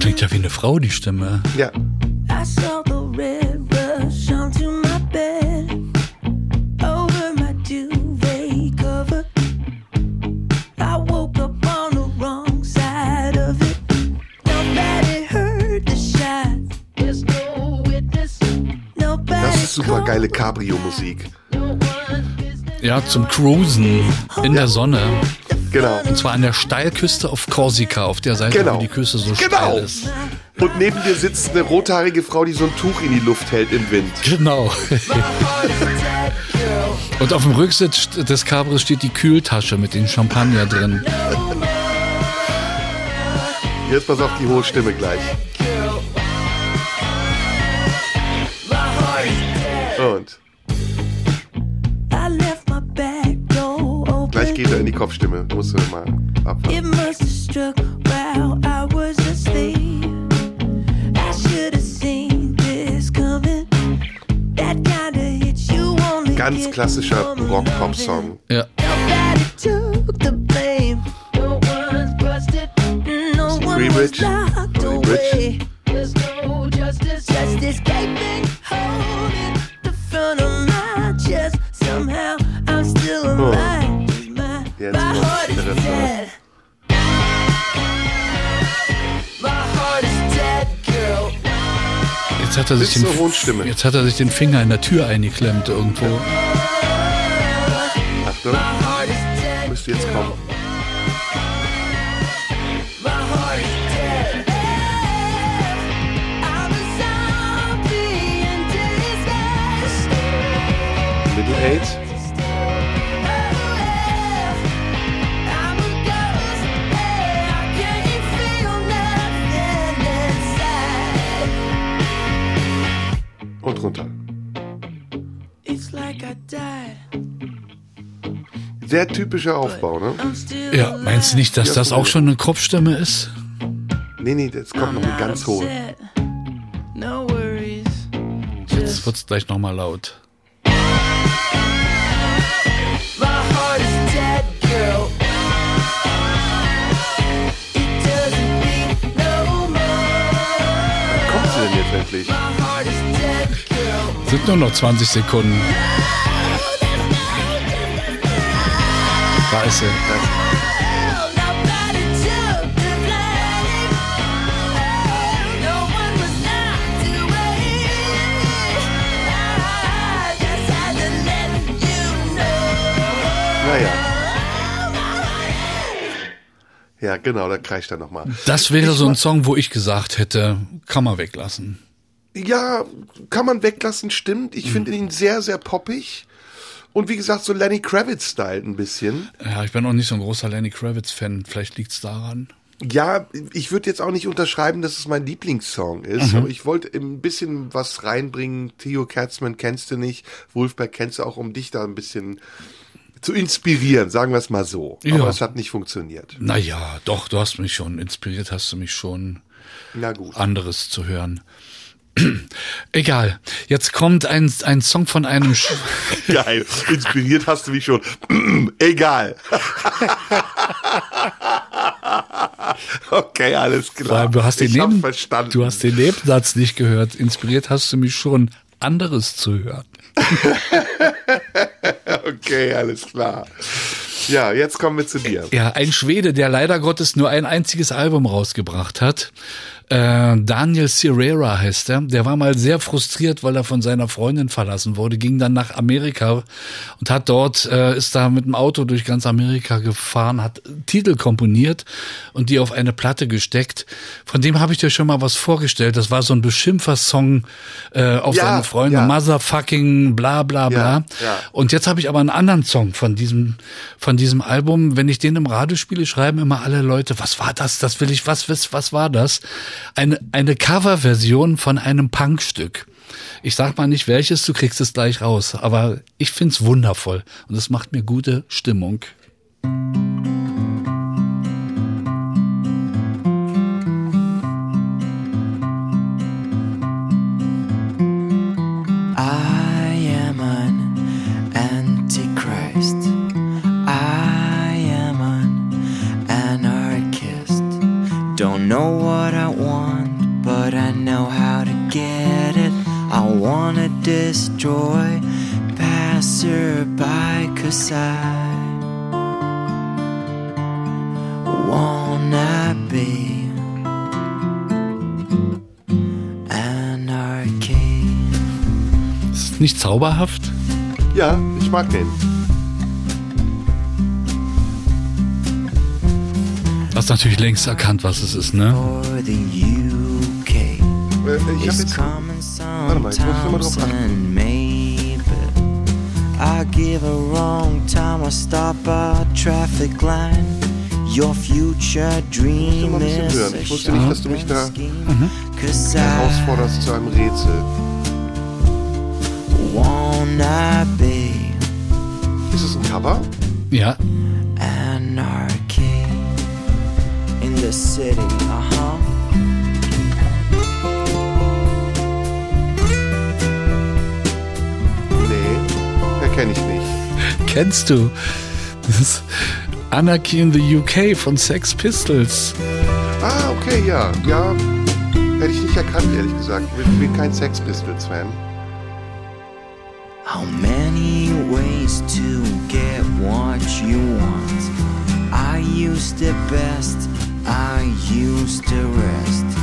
Klingt ja wie eine Frau, die Stimme. Ja. I saw the red super geile Cabrio-Musik. Ja, zum Cruisen in der Sonne. Genau. Und zwar an der Steilküste auf Korsika, auf der Seite, Genau. wo die Küste so Genau. steil ist. Und neben dir sitzt eine rothaarige Frau, die so ein Tuch in die Luft hält im Wind. Genau. Und auf dem Rücksitz des Cabres steht die Kühltasche mit den Champagner drin. Jetzt pass auf die hohe Stimme gleich. Und? I left my back door open. gleich geht er in die Kopfstimme. Musst du mal abwarten. It must have struck while I My heart is dead, girl. Jetzt hat er sich den, Stimme. jetzt hat er sich den Finger in der Tür eingeklemmt irgendwo. Achtung. Müsste jetzt kommen. My heart Sehr typischer Aufbau, ne? Ja, meinst du nicht, dass das auch schon eine Kopfstimme ist? Nee, nee, jetzt kommt noch eine ganz hohe. upset. No worries. Jetzt wird's gleich nochmal laut. My heart is dead, girl. It doesn't beat no wirklich. Sind nur noch 20 Sekunden. Da ist sie. Naja. Ja, genau, da kreischt er nochmal. Das wäre so ein Song, wo ich gesagt hätte, kann man weglassen. Ja, kann man weglassen, stimmt. Ich finde ihn sehr, sehr poppig. Und wie gesagt, so Lenny Kravitz-Style ein bisschen. Ja, ich bin auch nicht so ein großer Lenny Kravitz-Fan. Vielleicht liegt's daran. Ja, ich würde jetzt auch nicht unterschreiben, dass es mein Lieblingssong ist, Mhm. aber ich wollte ein bisschen was reinbringen. Theo Katzmann kennst du nicht, Wolfberg kennst du auch, um dich da ein bisschen zu inspirieren, sagen wir es mal so. Ja. Aber es hat nicht funktioniert. Naja, doch, du hast mich schon inspiriert, hast du mich schon Na gut. anderes zu hören. Egal. Jetzt kommt ein, ein Song von einem. Sch Geil. Inspiriert hast du mich schon. Egal. okay, alles klar. du hast den ich Neben verstanden. Du hast den Nebensatz nicht gehört. Inspiriert hast du mich schon, anderes zu hören. okay, alles klar. Ja, jetzt kommen wir zu dir. Ja, ein Schwede, der leider Gottes nur ein einziges Album rausgebracht hat. Äh, Daniel Cirera heißt er. Der war mal sehr frustriert, weil er von seiner Freundin verlassen wurde, ging dann nach Amerika und hat dort, äh, ist da mit dem Auto durch ganz Amerika gefahren, hat Titel komponiert und die auf eine Platte gesteckt. Von dem habe ich dir schon mal was vorgestellt. Das war so ein Beschimpfer-Song äh, auf Ja, seine Freunde. ja. Motherfucking bla bla bla. Ja. Und jetzt habe ich aber einen anderen Song von diesem, von diesem Album. Wenn ich den im Radio spiele, schreiben immer alle Leute, was war das? Das will ich, was, was, was war das? Eine, eine Coverversion von einem Punkstück. Ich sag mal nicht welches, du kriegst es gleich raus. Aber ich find's wundervoll. Und es macht mir gute Stimmung. I I wanna be anarchy. Ist nicht zauberhaft? Ja, ich mag den. Du hast natürlich längst erkannt, was es ist, ne? Äh, Ich hab jetzt. Warte mal, ich muss immer drauf sometimes achten. Give a wrong time I stop a traffic line Your future dream mal ein bisschen hören. a Ich wusste nicht, dass du mich da I herausforderst zu einem Rätsel. wanna be Ist es ein Cover? Ja. Kennst du? Das ist Anarchy in the UK von Sex Pistols. Ah, okay, ja. Ja, hätte ich nicht erkannt, ehrlich gesagt. Ich bin kein Sex Pistols-Fan. How many ways to get what you want? I use the best, I use the rest.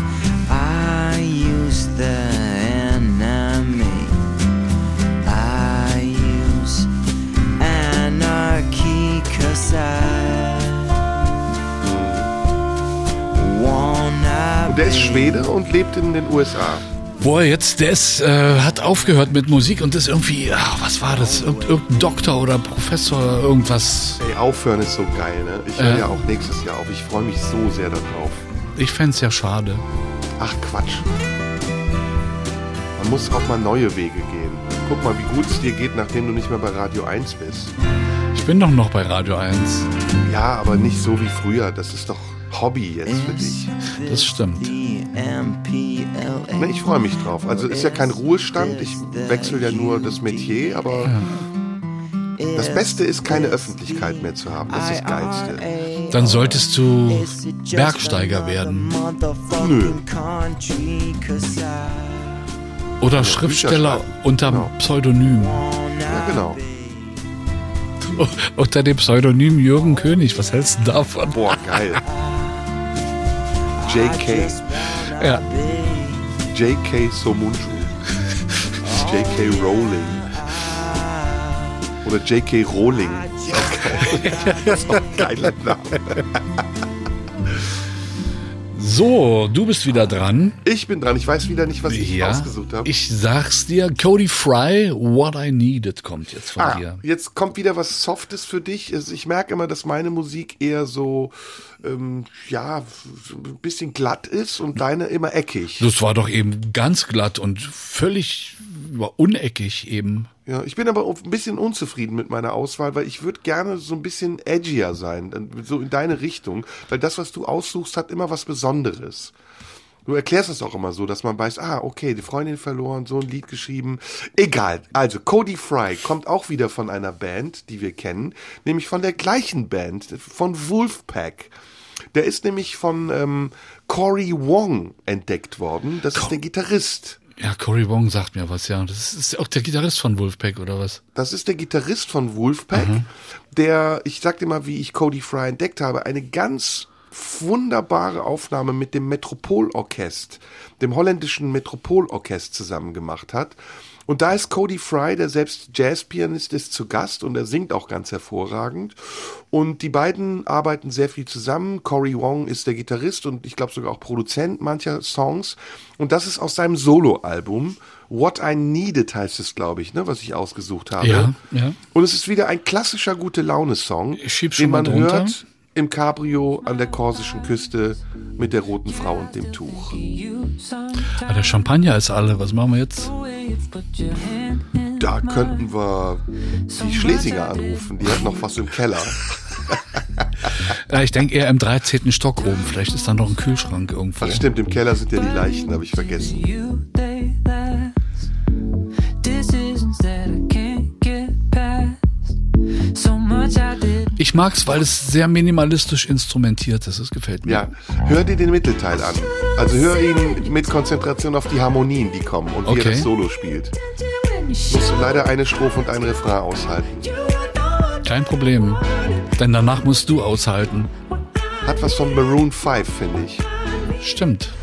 I use the der ist Schwede und lebt in den USA. Boah, jetzt, der ist, äh, hat aufgehört mit Musik und ist irgendwie, ah, was war das? Irgend, irgendein Doktor oder Professor oder irgendwas. Ey, aufhören ist so geil, ne? Ich höre Ja. ja auch nächstes Jahr auf. Ich freue mich so sehr darauf. Ich fänd's ja schade. Ach Quatsch. Man muss auch mal neue Wege gehen. Guck mal, wie gut es dir geht, nachdem du nicht mehr bei Radio 1 bist. Ich bin doch noch bei Radio 1. Ja, aber nicht so wie früher. Das ist doch Hobby jetzt für dich. Das stimmt. Ich freue mich drauf. Also ist ja kein Ruhestand. Ich wechsle ja nur das Metier, aber das Beste ist, keine Öffentlichkeit mehr zu haben. Das ist das Geilste. Dann solltest du Bergsteiger werden. Nö. Oder Ja, Schriftsteller unter Genau. Pseudonym. Ja, genau. Unter dem Pseudonym Jürgen König. Was hältst du davon? Boah, geil. JK. Ja. JK Somunju. JK Rowling. Oder JK Rowling. Ist auch geil. Das ist auch ein geiler Name. So, du bist wieder dran. Ich bin dran. Ich weiß wieder nicht, was ich Ja, ausgesucht habe. ich sag's dir. Cody Fry, What I Needed kommt jetzt von Ah, dir. jetzt kommt wieder was Softes für dich. Also ich merke immer, dass meine Musik eher so, ähm, ja, ein bisschen glatt ist und deine immer eckig. Das war doch eben ganz glatt und völlig uneckig eben. Ja, ich bin aber ein bisschen unzufrieden mit meiner Auswahl, weil ich würde gerne so ein bisschen edgier sein, so in deine Richtung, weil das, was du aussuchst, hat immer was Besonderes. Du erklärst es auch immer so, dass man weiß, ah, okay, die Freundin verloren, so ein Lied geschrieben. Egal. Also, Cody Fry kommt auch wieder von einer Band, die wir kennen, nämlich von der gleichen Band, von Wolfpack. Der ist nämlich von ähm, Cory Wong entdeckt worden. Das ist der Gitarrist. Ja, Cory Wong sagt mir was, ja. Das ist auch der Gitarrist von Wolfpack, oder was? Das ist der Gitarrist von Wolfpack, der, ich sag dir mal, wie ich Cody Fry entdeckt habe, eine ganz wunderbare Aufnahme mit dem Metropolorchest, dem holländischen Metropolorchest zusammen gemacht hat. Und da ist Cody Fry, der selbst Jazzpianist ist, zu Gast und er singt auch ganz hervorragend. Und die beiden arbeiten sehr viel zusammen. Cory Wong ist der Gitarrist und ich glaube sogar auch Produzent mancher Songs. Und das ist aus seinem Soloalbum. What I Needed heißt es, glaube ich, ne, was ich ausgesucht habe. Ja, ja. Und es ist wieder ein klassischer gute Laune-Song, Ich den schon mal man drunter. hört im Cabrio an der korsischen Küste mit der roten Frau und dem Tuch. Ah, der Champagner ist alle. Was machen wir jetzt? Da könnten wir die Schlesinger anrufen, die hat noch was im Keller. Ja, ich denke eher im 13. Stock oben. Vielleicht ist da noch ein Kühlschrank irgendwo. Das stimmt, im Keller sind ja die Leichen, habe ich vergessen. Ich mag's, weil es sehr minimalistisch instrumentiert ist. Das gefällt mir. Ja, hör dir den Mittelteil an. Also hör ihn mit Konzentration auf die Harmonien, die kommen und wie Okay. er das Solo spielt. Musst du leider eine Strophe und ein Refrain aushalten. Kein Problem. Denn danach musst du aushalten. Hat was von Maroon 5, finde ich. Stimmt.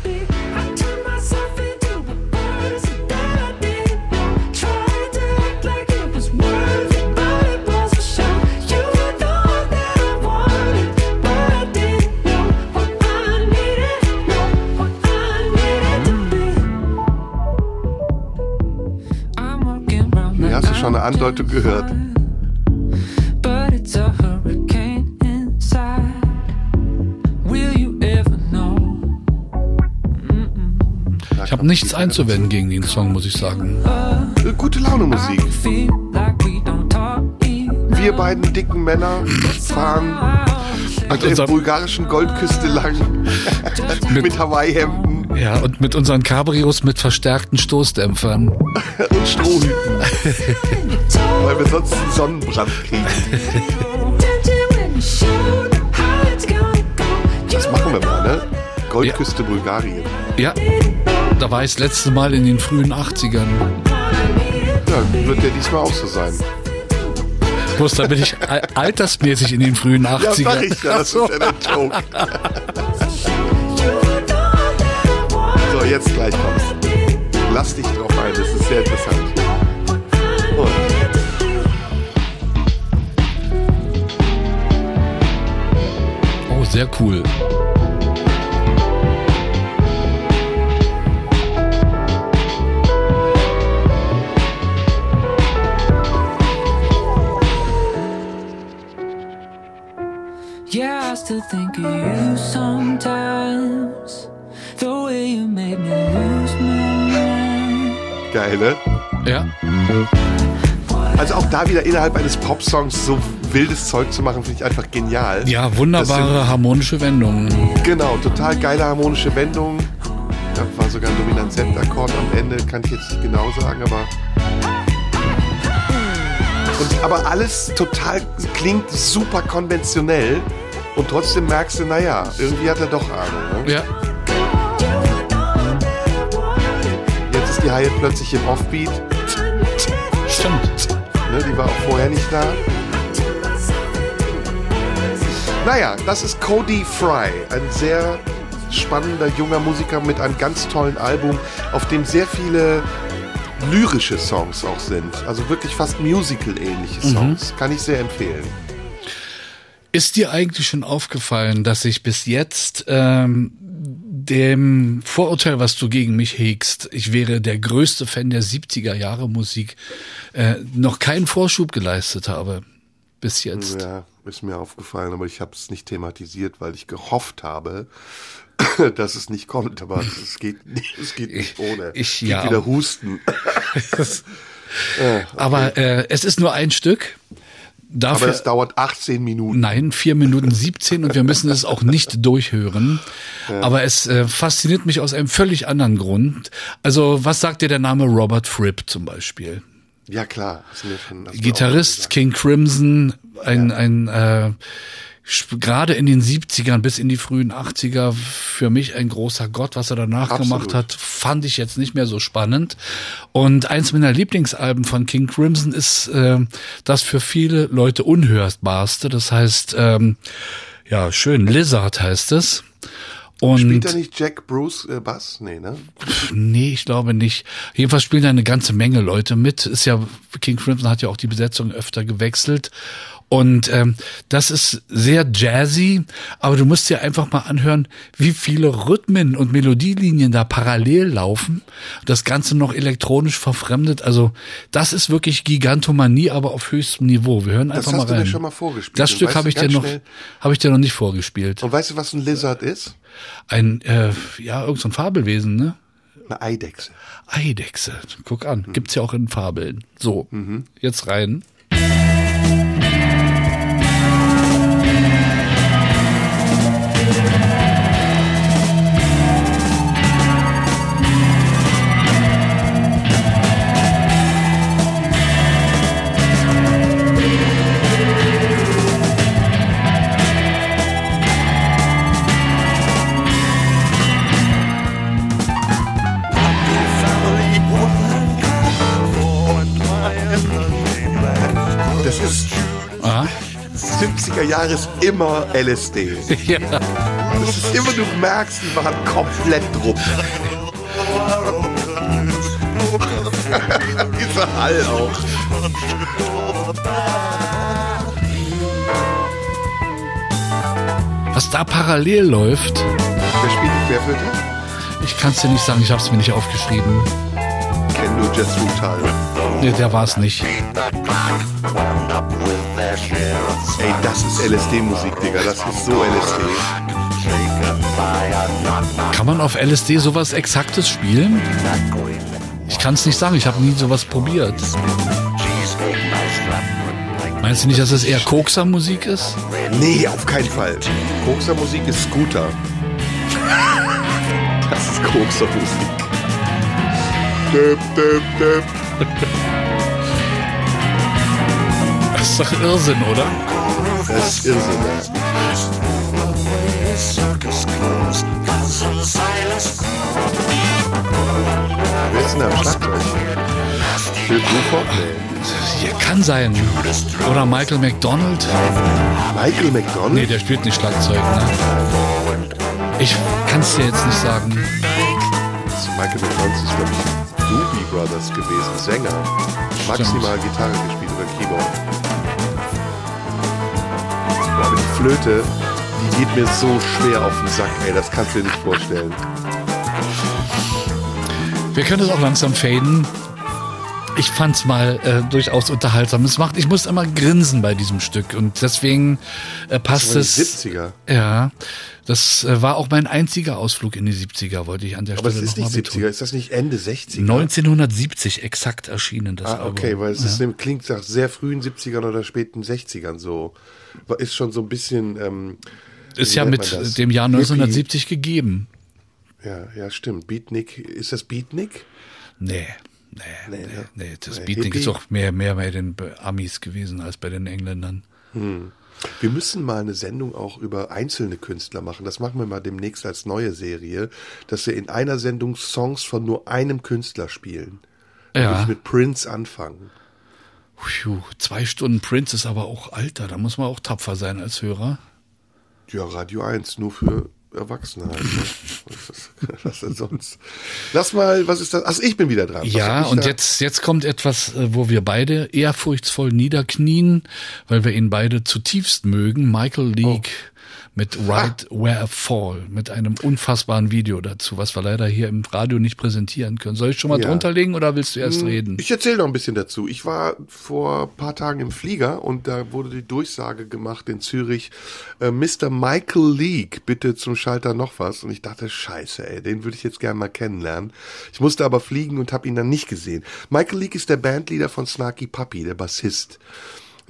Schon eine Andeutung gehört. Ich habe nichts einzuwenden gegen den Song, muss ich sagen. Äh, Gute Laune Musik. Feel like we don't talk enough. Wir beiden dicken Männer fahren an der bulgarischen Goldküste lang mit Hawaii-Hemden Ja, und mit unseren Cabrios mit verstärkten Stoßdämpfern. und Strohhüten. Weil wir sonst einen Sonnenbrand kriegen. Das machen wir mal, ne? Goldküste Bulgarien. Ja, da war ich das letzte Mal in den frühen 80ern. Ja, wird ja diesmal auch so sein. Bloß da bin ich al- altersmäßig in den frühen 80ern. Ja, sag ich ja, das ist ja der Joke. Lass dich drauf ein, das ist sehr interessant. Und Oh, sehr cool. Ja, Also auch da wieder innerhalb eines Popsongs so wildes Zeug zu machen, finde ich einfach genial. ja, wunderbare harmonische Wendungen. Genau, total geile harmonische Wendung. Da war sogar ein Dominant-Z-Akkord am Ende, kann ich jetzt nicht genau sagen, aber. Und, aber alles total klingt super konventionell und trotzdem merkst du, naja, irgendwie hat er doch Ahnung. Ne? Ja, Jetzt ist Christy Hyatt plötzlich im Offbeat. Stimmt. Ne, die war auch vorher nicht da. Naja, das ist Cody Fry, ein sehr spannender junger Musiker mit einem ganz tollen Album, auf dem sehr viele lyrische Songs auch sind. Also wirklich fast musical-ähnliche Songs. Kann ich sehr empfehlen. Ist dir eigentlich schon aufgefallen, dass ich bis jetzt ähm, dem Vorurteil, was du gegen mich hegst, ich wäre der größte Fan der 70er Jahre Musik, äh, noch keinen Vorschub geleistet habe? Bis jetzt. Ja, ist mir aufgefallen, aber ich habe es nicht thematisiert, weil ich gehofft habe, dass es nicht kommt. Aber es geht nicht, es geht nicht ohne. Ich- Geht ja. wieder Husten. Aber äh, es ist nur ein Stück. Dafür, Aber es dauert 18 Minuten. Nein, vier Minuten 17 und wir müssen es auch nicht durchhören. Aber es äh, fasziniert mich aus einem völlig anderen Grund. Also, was sagt dir der Name Robert Fripp zum Beispiel? Ja klar, Gitarrist, King Crimson, ein, ein äh, gerade in den 70ern bis in die frühen 80er für mich ein großer Gott. Was er danach Absolut. gemacht hat, fand ich jetzt nicht mehr so spannend. Und eins meiner Lieblingsalben von King Crimson ist äh, das für viele Leute unhörbarste. Das heißt, ähm, ja, schön, Lizard heißt es. Und Spielt er nicht Jack Bruce äh, Bass? Nee, ne? Nee, ich glaube nicht. Jedenfalls spielen da eine ganze Menge Leute mit. Ist ja, King Crimson hat ja auch die Besetzung öfter gewechselt. Und ähm, das ist sehr jazzy, aber du musst dir einfach mal anhören, wie viele Rhythmen und Melodielinien da parallel laufen. Das Ganze noch elektronisch verfremdet. Also das ist wirklich Gigantomanie, aber auf höchstem Niveau. Wir hören Das einfach hast mal du rein. mir schon mal vorgespielt. Das Stück habe du, ich dir noch, habe ich dir noch nicht vorgespielt. Und weißt du, was ein Lizard ist? Ein, äh, ja, irgend so ein Fabelwesen, ne? Eine Eidechse. Eidechse. Guck an. Gibt's ja auch in Fabeln. So, jetzt rein. 70er Jahre ist immer LSD. Ja. Immer, du merkst, die waren komplett drupp. Dieser Hall auch. Was da parallel läuft, Wer spielt die Querflöte? ich kann's dir nicht sagen, ich habe es mir nicht aufgeschrieben. Kenn nur Jess Rutal. Nee, der war's nicht. Ey, das ist LSD-Musik, Digga. Das ist so LSD. Kann man auf LSD sowas Exaktes spielen? Ich kann's nicht sagen, ich habe nie sowas probiert. Meinst du nicht, dass es eher Kokser-Musik ist? Nee, auf keinen Fall. Kokser-Musik ist Scooter. Das ist Kokser-Musik. Döp, döp, döp. Das ist doch Irrsinn, oder? Das ist Irrsinn, ja. Wer ist denn am Schlagzeug? Phil Bruford? Nee. Ja, kann sein. Oder Michael McDonald? Michael McDonald? Nee, der spielt nicht Schlagzeug, ne? Ich kann's dir jetzt nicht sagen. Ist Michael McDonald ist, glaube ich, Doobie Brothers gewesen. Sänger. Maximal Gitarre gespielt oder Keyboard. Aber die Flöte, die geht mir so schwer auf den Sack, ey. Das kannst du dir nicht vorstellen. Wir können es auch langsam faden. Ich fand's mal äh, durchaus unterhaltsam. Es macht, ich muss immer grinsen bei diesem Stück und deswegen äh, passt Aber die es. 70er. Ja, das äh, war auch mein einziger Ausflug in die 70er, wollte ich an der Aber es Stelle ist noch nicht mal 70er, betonen. ist das nicht Ende 60er? 1970 exakt erschienen das Ah, okay, Album. weil es ist, klingt nach sehr frühen 70ern oder späten 60ern so. Ist schon so ein bisschen. Ähm, ist ja mit dem Jahr Hippie. 1970 gegeben. Ja, ja, stimmt. Beatnik, ist das Beatnik? Nee. Nee, nee, ne? nee, das Nee, Beatnik Hippie? ist auch mehr, mehr bei den Amis gewesen als bei den Engländern. Hm. Wir müssen mal eine Sendung auch über einzelne Künstler machen. Das machen wir mal demnächst als neue Serie, dass wir in einer Sendung Songs von nur einem Künstler spielen. Da Ja. ich mit Prince anfangen. Puh, zwei Stunden Prince ist aber auch alter. Da muss man auch tapfer sein als Hörer. Ja, Radio 1, nur für Erwachsene halt. Ne? Was, denn sonst? Lass mal, was ist das? Ach, ich bin wieder dran. Ja, und da? jetzt, jetzt kommt etwas, äh, wo wir beide ehrfurchtsvoll niederknien, weil wir ihn beide zutiefst mögen. Michael Leake mit Right Where I Fall, mit einem unfassbaren Video dazu, was wir leider hier im Radio nicht präsentieren können. Soll ich schon mal Ja. drunter legen oder willst du erst Hm, reden? Ich erzähle noch ein bisschen dazu. Ich war vor ein paar Tagen im Flieger und da wurde die Durchsage gemacht in Zürich, äh, Mr. Michael Leake, bitte zum Schalter noch was. Und ich dachte, scheiße, ey, den würde ich jetzt gerne mal kennenlernen. Ich musste aber fliegen und habe ihn dann nicht gesehen. Michael Leake ist der Bandleader von Snarky Puppy, der Bassist,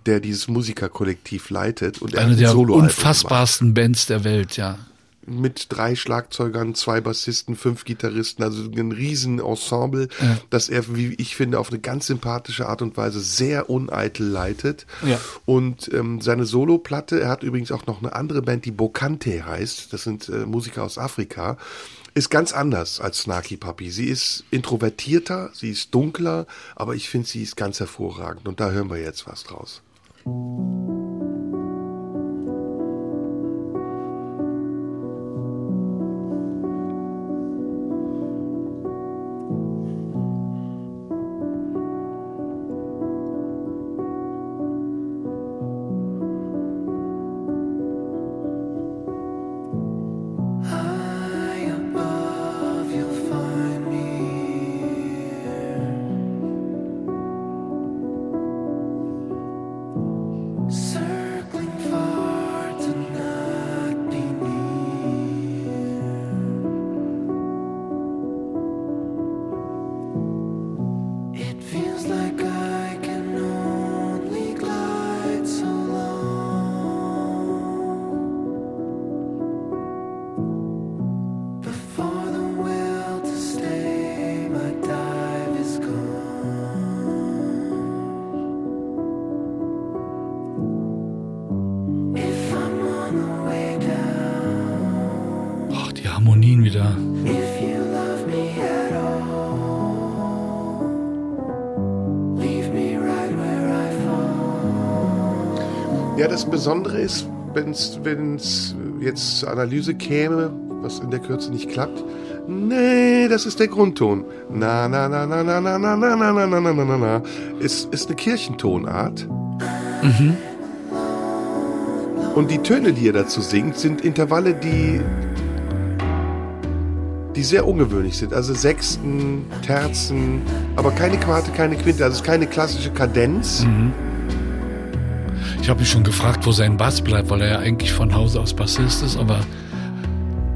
der dieses Musikerkollektiv leitet. Und Eine der Soloalbum unfassbarsten Bands der Welt, ja. mit drei Schlagzeugern, zwei Bassisten, fünf Gitarristen, also ein riesen Ensemble, Ja. das er, wie ich finde, auf eine ganz sympathische Art und Weise sehr uneitel leitet. Ja. Und ähm, seine Soloplatte, er hat übrigens auch noch eine andere Band, die Bokante heißt, das sind äh, Musiker aus Afrika, ist ganz anders als Snarky Puppy. Sie ist introvertierter, sie ist dunkler, aber ich finde, sie ist ganz hervorragend. Und da hören wir jetzt was draus. うん。Besondere ist, wenn es jetzt zur Analyse käme, was in der Kürze nicht klappt. Nee, das ist der Grundton. Na, na, na, na, na, na, na, na, na, na, na, na, na, na, na. Ist, ist eine Kirchentonart. Und die Töne, die er dazu singt, sind Intervalle, die, die sehr ungewöhnlich sind. Also Sechsten, Terzen, aber keine Quarte, keine Quinte. Also es ist keine klassische Kadenz. Ich habe mich schon gefragt, wo sein Bass bleibt, weil er ja eigentlich von Hause aus Bassist ist, aber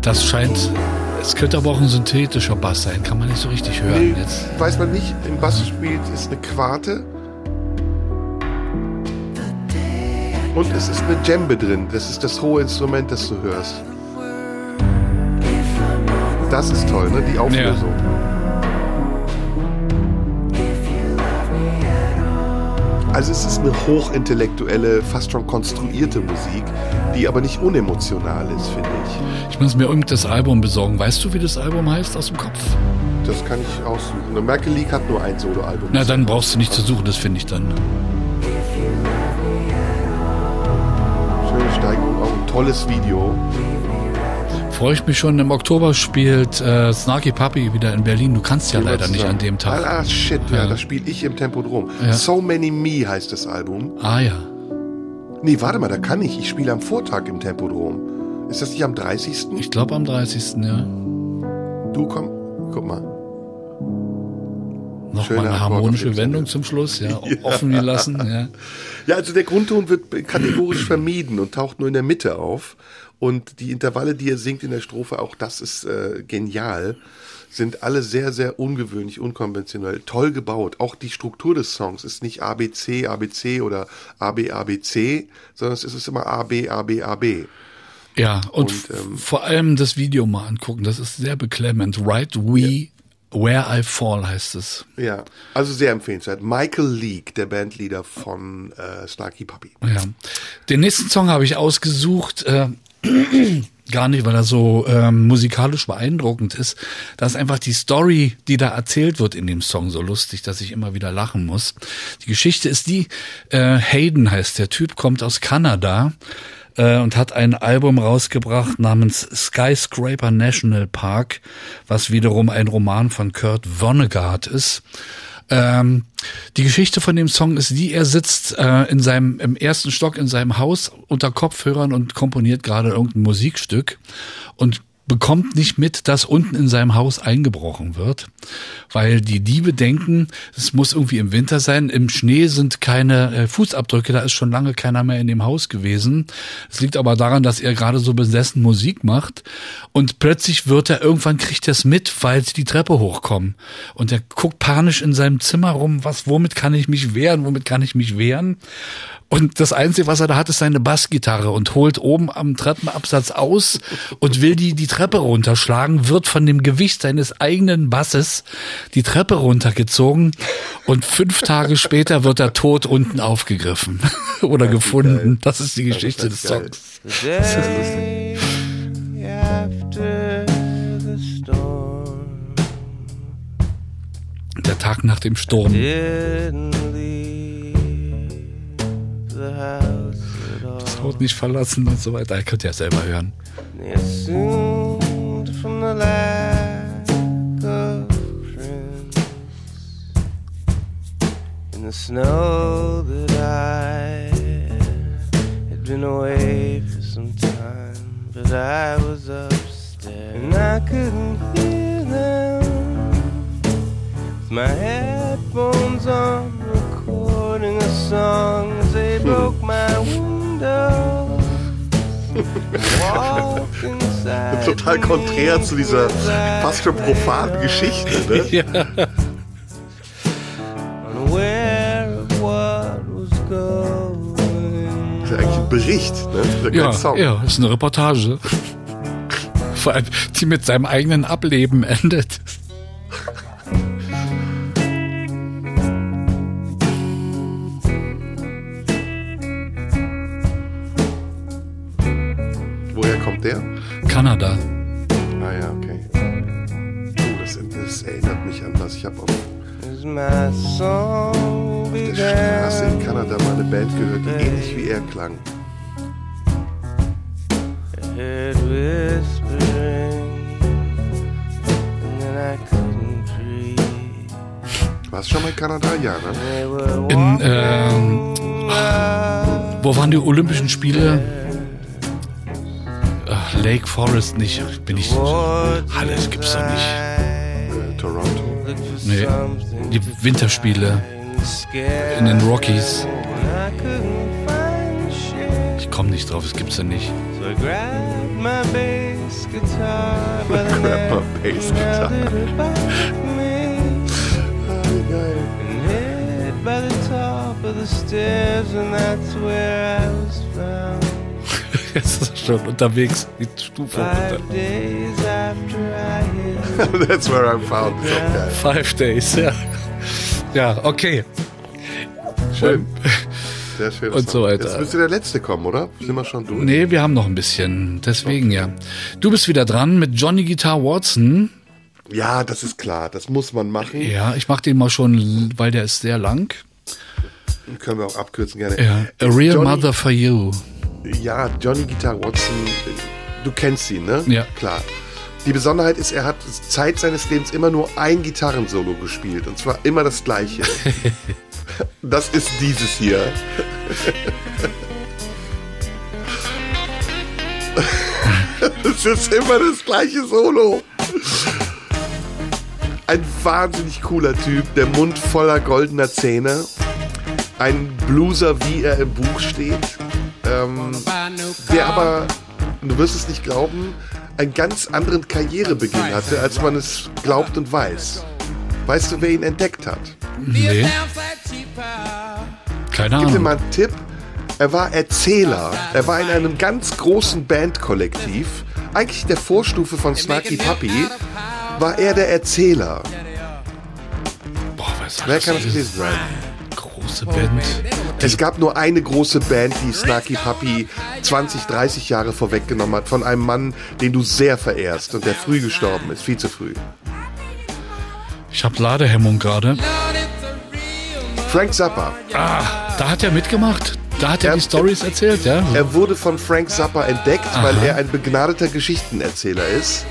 das scheint, es könnte aber auch ein synthetischer Bass sein, kann man nicht so richtig hören Nee, jetzt. weiß man nicht. Im Bass spielt ist eine Quarte. Und es ist eine Djembe drin. Das ist das hohe Instrument, das du hörst. Das ist toll, ne? Die Auflösung. Also es ist eine hochintellektuelle, fast schon konstruierte Musik, die aber nicht unemotional ist, finde ich. Ich muss mir unbedingt das Album besorgen. Weißt du, wie das Album heißt aus dem Kopf? Das kann ich aussuchen. Merkel League hat nur ein Soloalbum. Na, dann brauchst du nicht zu suchen, das finde ich dann. Schöne Steigerung, auch ein tolles Video. Freue ich mich schon. Im Oktober spielt äh, Snarky Puppy wieder in Berlin. Du kannst ja leider nicht an dem Tag. Ah, shit, ja, Ja. das spiele ich im Tempodrom. Ja. So Many Me heißt das Album. Ah ja. Nee, warte mal, da kann ich. Ich spiele am Vortag im Tempodrom. Ist das nicht am 30.? Ich glaube am 30. Ja. Du komm, guck mal. Noch Schöner mal eine harmonische. Wendung zum Schluss, ja. Ja. Offen gelassen, ja. Ja, also der Grundton wird kategorisch vermieden und taucht nur in der Mitte auf. Und die Intervalle, die er singt in der Strophe, auch das ist äh, genial, sind alle sehr, sehr ungewöhnlich, unkonventionell, toll gebaut. Auch die Struktur des Songs ist nicht ABC, ABC oder AB, ABC, sondern es ist immer AB, AB, AB. Ja, und, Und, ähm, vor allem das Video mal angucken, das ist sehr beklemmend. Right We Where I Fall heißt es. Ja, also sehr empfehlenswert. Michael Leake, der Bandleader von äh, Snarky Puppy. Ja. Den nächsten Song habe ich ausgesucht. Äh, Gar nicht, weil er so ähm, musikalisch beeindruckend ist. Da ist einfach die Story, die da erzählt wird in dem Song, so lustig, dass ich immer wieder lachen muss. Die Geschichte ist die, äh, Hayden heißt der Typ, kommt aus Kanada äh, und hat ein Album rausgebracht namens Skyscraper National Park, was wiederum ein Roman von Kurt Vonnegut ist. Ähm, die Geschichte von dem Song ist die, er sitzt äh, in seinem, im ersten Stock in seinem Haus unter Kopfhörern und komponiert gerade irgendein Musikstück und bekommt nicht mit, dass unten in seinem Haus eingebrochen wird, weil die Diebe denken, es muss irgendwie im Winter sein. Im Schnee sind keine äh, Fußabdrücke, da ist schon lange keiner mehr in dem Haus gewesen. Es liegt aber daran, dass er gerade so besessen Musik macht und plötzlich wird er, irgendwann kriegt er es mit, weil sie die Treppe hochkommen und er guckt panisch in seinem Zimmer rum, was, womit kann ich mich wehren, womit kann ich mich wehren? Und das Einzige, was er da hat, ist seine Bassgitarre und holt oben am Treppenabsatz aus und will die die Treppe runterschlagen, wird von dem Gewicht seines eigenen Basses die Treppe runtergezogen und fünf Tage später wird er tot unten aufgegriffen oder gefunden. Das ist die Geschichte des Songs. Day after the storm Der Tag nach dem Sturm. Das Haus nicht verlassen und so weiter. Ihr könnt ja selber hören. They assumed from the lack of prints in the snow that I had been away for some time, but I was upstairs and I couldn't hear them with my headphones on, recording a song as they broke my window. Total konträr zu dieser fast schon profanen Geschichte, ne? Ja. unaware of what was going Das ist ja eigentlich ein Bericht, ne? Das Ja, Song. ja, ist eine Reportage. Vor allem, die mit seinem eigenen Ableben endet. Kanada. Ah ja, okay. Oh, das, das erinnert mich an was. Ich habe auf song der Straße in Kanada mal eine Band gehört, die ähnlich wie er klang. I heard whispering, and then I couldn't breathe. Warst du schon mal in Kanada? Ja, ne? In, ähm, wo waren die Olympischen Spiele? Lake Forest nicht. Bin ich. Halle, das gibt's doch nicht. Äh, Toronto. Nee. Die Winterspiele in den Rockies. Ich komme nicht drauf, das gibt's ja nicht. So I grabbed my bass guitar Grab my bass guitar. by the top of the stairs and that's where I was found Ist er schon unterwegs, die Stufe runter. five days after I hit That's where I'm found. Ist geil. Five Days, ja. Ja, okay. Schön. Sehr schön. Und so weiter. Jetzt müsste der letzte kommen, oder? Sind wir schon durch? Nee, wir haben noch ein bisschen. Deswegen ja. Du bist wieder dran mit Johnny Guitar Watson. Ja, das ist klar. Das muss man machen. Ja, ich mach den mal schon, weil der ist sehr lang. Können wir auch abkürzen gerne. Ja. A Ist Real Johnny- Mother for You. Ja, Johnny Guitar Watson, du kennst ihn, ne? Ja. Klar. Die Besonderheit ist, er hat Zeit seines Lebens immer nur ein Gitarrensolo gespielt. Und zwar immer das gleiche. das ist dieses hier. Es ist immer das gleiche Solo. Ein wahnsinnig cooler Typ, der Mund voller goldener Zähne. Ein Blueser, wie er im Buch steht. Ähm, der aber, du wirst es nicht glauben, einen ganz anderen Karrierebeginn hatte, als man es glaubt und weiß. Weißt du, wer ihn entdeckt hat? Nee. Keine Gib dir Ahnung. mal einen Tipp. Er war Erzähler. Er war in einem ganz großen Bandkollektiv. Eigentlich der Vorstufe von Snarky Puppy. war er der Erzähler. Boah, was Wer kann das gewesen sein? Große Band. Es gab nur eine große Band, die Snarky Puppy 20, 30 Jahre vorweggenommen hat, von einem Mann, den du sehr verehrst und der früh gestorben ist, viel zu früh. Ich habe Ladehemmung gerade. Frank Zappa. Ah, da hat er mitgemacht. Da hat er Ja, die Stories erzählt, ja? Er wurde von Frank Zappa entdeckt, Aha. weil er ein begnadeter Geschichtenerzähler ist.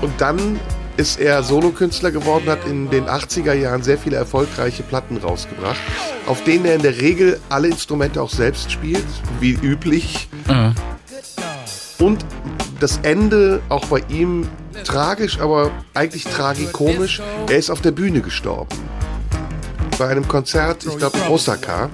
Und dann ist er Solokünstler geworden, hat in den 80er Jahren sehr viele erfolgreiche Platten rausgebracht, auf denen er in der Regel alle Instrumente auch selbst spielt, wie üblich. Ah. Und das Ende auch bei ihm tragisch, aber eigentlich tragikomisch. Er ist auf der Bühne gestorben. Bei einem Konzert, ich glaube in Osaka.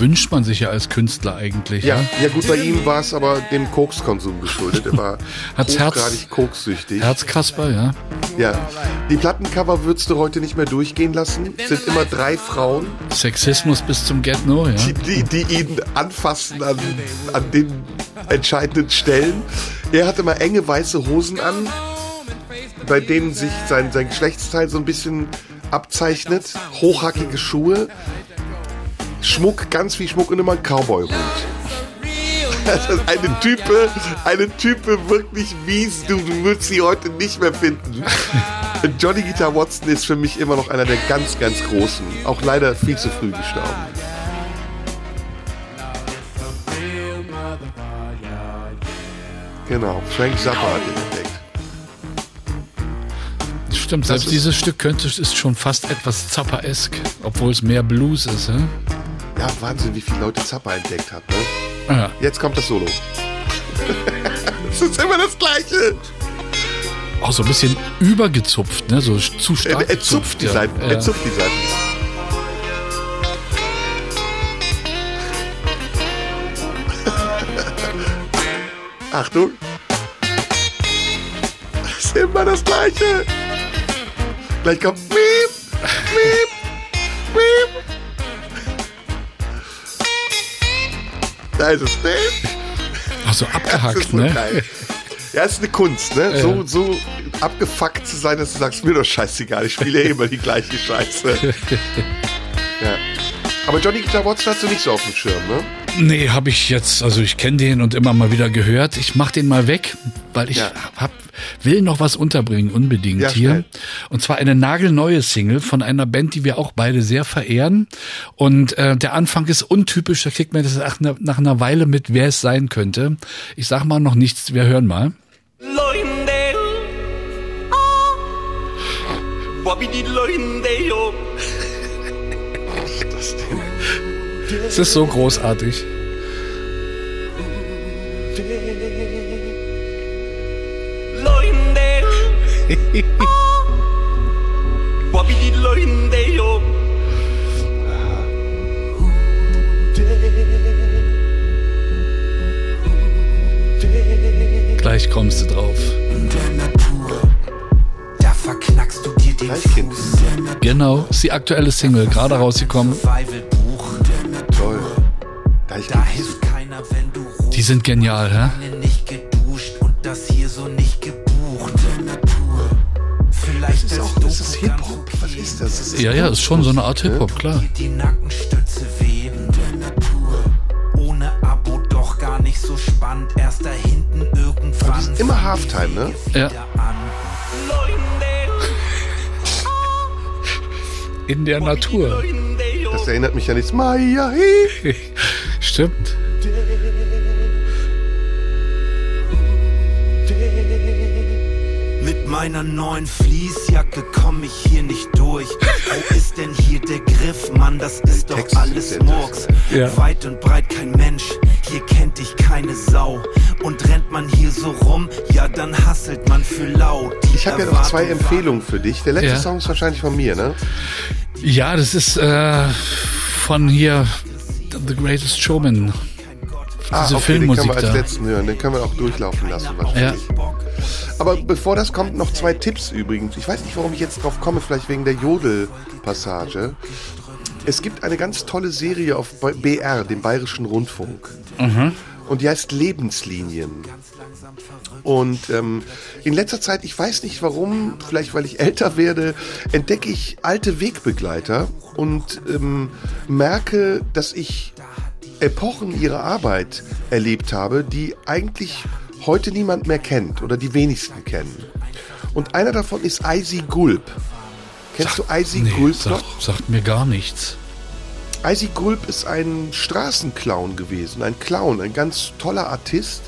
Wünscht man sich ja als Künstler eigentlich. Ja, Ja, ja gut, bei ihm war es aber dem Kokskonsum geschuldet. Er war Hat's Herz- kokssüchtig. Herzkasper, ja. Ja. Die Plattencover würdest du heute nicht mehr durchgehen lassen. Es sind immer drei Frauen, Sexismus bis zum Get No, ja. die, die, die ihn anfassen an, an den entscheidenden Stellen. Er hatte mal enge weiße Hosen an, bei denen sich sein, sein Geschlechtsteil so ein bisschen abzeichnet. Hochhackige Schuhe. Schmuck, ganz viel Schmuck und immer ein Cowboy-Hut. Eine Type, eine Type wirklich mies, du, du würdest sie heute nicht mehr finden. Johnny Guitar Watson ist für mich immer noch einer der ganz, ganz großen. Auch leider viel zu früh gestorben. Genau, Frank Zappa. Stimmt, Das selbst ist- dieses Stück könnte ist schon fast etwas Zappa-esk, obwohl es mehr Blues ist, ja? Ja, Wahnsinn, wie viele Leute Zappa entdeckt hat, ne? Ja. Jetzt kommt das Solo. Es ist immer das Gleiche. Auch so ein bisschen übergezupft, ne? So zu stark. Er, er zupft die ja. Seiten. Ja. Er zupft die Seiten. Achtung. Das ist immer das Gleiche. Gleich kommt Miep, Miep, Miep. Da ist es. Miep. Ach so Das abgehackt, ist so ne? geil. Ja, es ist eine Kunst, ne? Ja. So, so abgefuckt zu sein, dass du sagst, mir doch scheißegal, ich spiele ja immer die gleiche Scheiße. ja. Aber Johnny Guitar Watson hast du nicht so auf dem Schirm, ne? Nee, habe ich jetzt, also ich kenne den und immer mal wieder gehört. Ich mach den mal weg, weil ich Ja. hab, will noch was unterbringen, unbedingt Ja, hier. schnell. Und zwar eine nagelneue Single von einer Band, die wir auch beide sehr verehren. Und äh, der Anfang ist untypisch, da kriegt man das nach, einer- nach einer Weile mit, wer es sein könnte. Ich sag mal noch nichts, wir hören mal. Es ist so großartig. Gleich kommst du drauf. Da verknackst du dir den. Genau, ist die aktuelle Single, gerade rausgekommen. Da, Da hilft keiner, wenn du Die sind genial, hä? Nicht geduscht und das hier so nicht gebucht. Vielleicht das ist auch, das ist Hip-Hop. Was ist das? das ist Ja, ja, ist schon so eine Art Hip-Hop, klar. die Nackenstütze wehen. Ohne Abo doch gar nicht so spannend. Erst da hinten irgendwann. die sind immer Halftime, ne? Ja. In der Natur. Das erinnert mich an das Maya. Stimmt. Mit meiner neuen Fließjacke komm ich hier nicht durch. Wo ist denn hier der Griff, Mann? Das ist doch alles Murks. Ja. Weit und breit kein Mensch, hier kennt dich keine Sau. Und rennt man hier so rum, ja dann hasselt man für laut. Die Ich habe ja noch zwei Empfehlungen für dich. Der letzte Ja. Song ist wahrscheinlich von mir, ne? Ja, das ist äh, von hier The Greatest Showman. Ah, Diese okay, den Filmmusik können wir als da. letzten hören. Den können wir auch durchlaufen lassen wahrscheinlich. Aber bevor das kommt, noch zwei Tipps übrigens. Ich weiß nicht, warum ich jetzt drauf komme, vielleicht wegen der Jodel-Passage. Es gibt eine ganz tolle Serie auf BR, dem Bayerischen Rundfunk. Und die heißt Lebenslinien. Und ähm, in letzter Zeit, ich weiß nicht warum, vielleicht weil ich älter werde, entdecke ich alte Wegbegleiter und ähm, merke, dass ich Epochen ihrer Arbeit erlebt habe, die eigentlich heute niemand mehr kennt oder die wenigsten kennen. Und einer davon ist Icy Gulp. Kennst du Icy Nee, Gulp sagt, noch? sagt mir gar nichts. Icy Gulp ist ein Straßenclown gewesen, ein Clown, ein ganz toller Artist,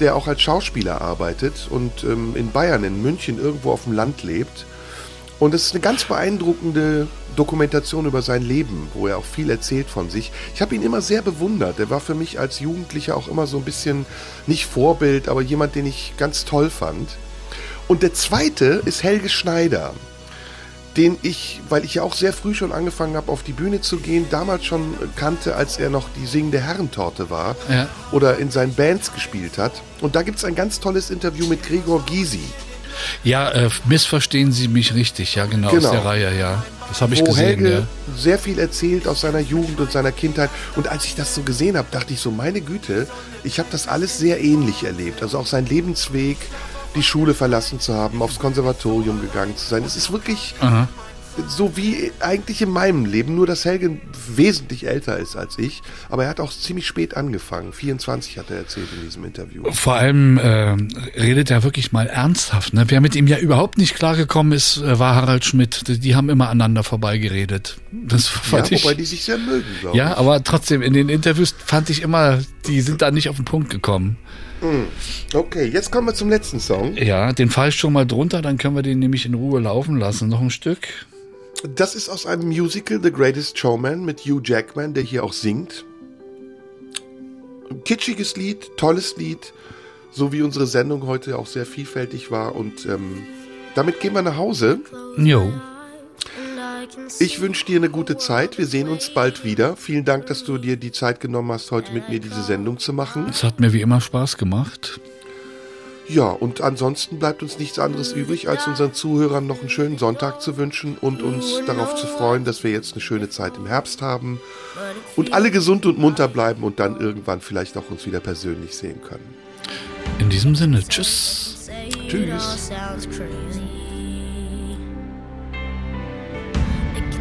der auch als Schauspieler arbeitet und ähm, in Bayern, in München, irgendwo auf dem Land lebt. Und es ist eine ganz beeindruckende Dokumentation über sein Leben, wo er auch viel erzählt von sich. Ich habe ihn immer sehr bewundert. Er war für mich als Jugendlicher auch immer so ein bisschen nicht Vorbild, aber jemand, den ich ganz toll fand. Und der zweite ist Helge Schneider den ich, weil ich ja auch sehr früh schon angefangen habe, auf die Bühne zu gehen, damals schon kannte, als er noch die singende Herrentorte war Ja. oder in seinen Bands gespielt hat. Und da gibt es ein ganz tolles Interview mit Gregor Gysi, Ja, äh, missverstehen Sie mich richtig, ja, genau, Genau. aus der Reihe, ja. Das habe ich wo gesehen, Helge ja. sehr viel erzählt aus seiner Jugend und seiner Kindheit. Und als ich das so gesehen habe, dachte ich so, meine Güte, ich habe das alles sehr ähnlich erlebt. Also auch sein Lebensweg, die Schule verlassen zu haben, aufs Konservatorium gegangen zu sein. Es ist wirklich Aha. so wie eigentlich in meinem Leben, nur dass Helge wesentlich älter ist als ich. Aber er hat auch ziemlich spät angefangen. 24 hat er erzählt in diesem Interview. Vor allem äh, redet er wirklich mal ernsthaft. Ne? Wer mit ihm ja überhaupt nicht klargekommen ist, äh, war Harald Schmidt. Die, haben immer aneinander vorbeigeredet. Das Ja, fand ich. wobei die sich sehr mögen, glaube Ja, ich. aber trotzdem, in den Interviews fand ich immer, die sind da nicht auf den Punkt gekommen. Okay, jetzt kommen wir zum letzten Song. Ja, den fall ich schon mal drunter, dann können wir den nämlich in Ruhe laufen lassen. Noch ein Stück. Das ist aus einem Musical The Greatest Showman mit Hugh Jackman, der hier auch singt. Kitschiges Lied, tolles Lied, so wie unsere Sendung heute auch sehr vielfältig war. Und ähm, damit gehen wir nach Hause. Jo. Ich wünsche dir eine gute Zeit. Wir sehen uns bald wieder. Vielen Dank, dass du dir die Zeit genommen hast, heute mit mir diese Sendung zu machen. Es hat mir wie immer Spaß gemacht. Ja, und ansonsten bleibt uns nichts anderes übrig, als unseren Zuhörern noch einen schönen Sonntag zu wünschen und uns darauf zu freuen, dass wir jetzt eine schöne Zeit im Herbst haben und alle gesund und munter bleiben und dann irgendwann vielleicht auch uns wieder persönlich sehen können. In diesem Sinne, tschüss. Tschüss.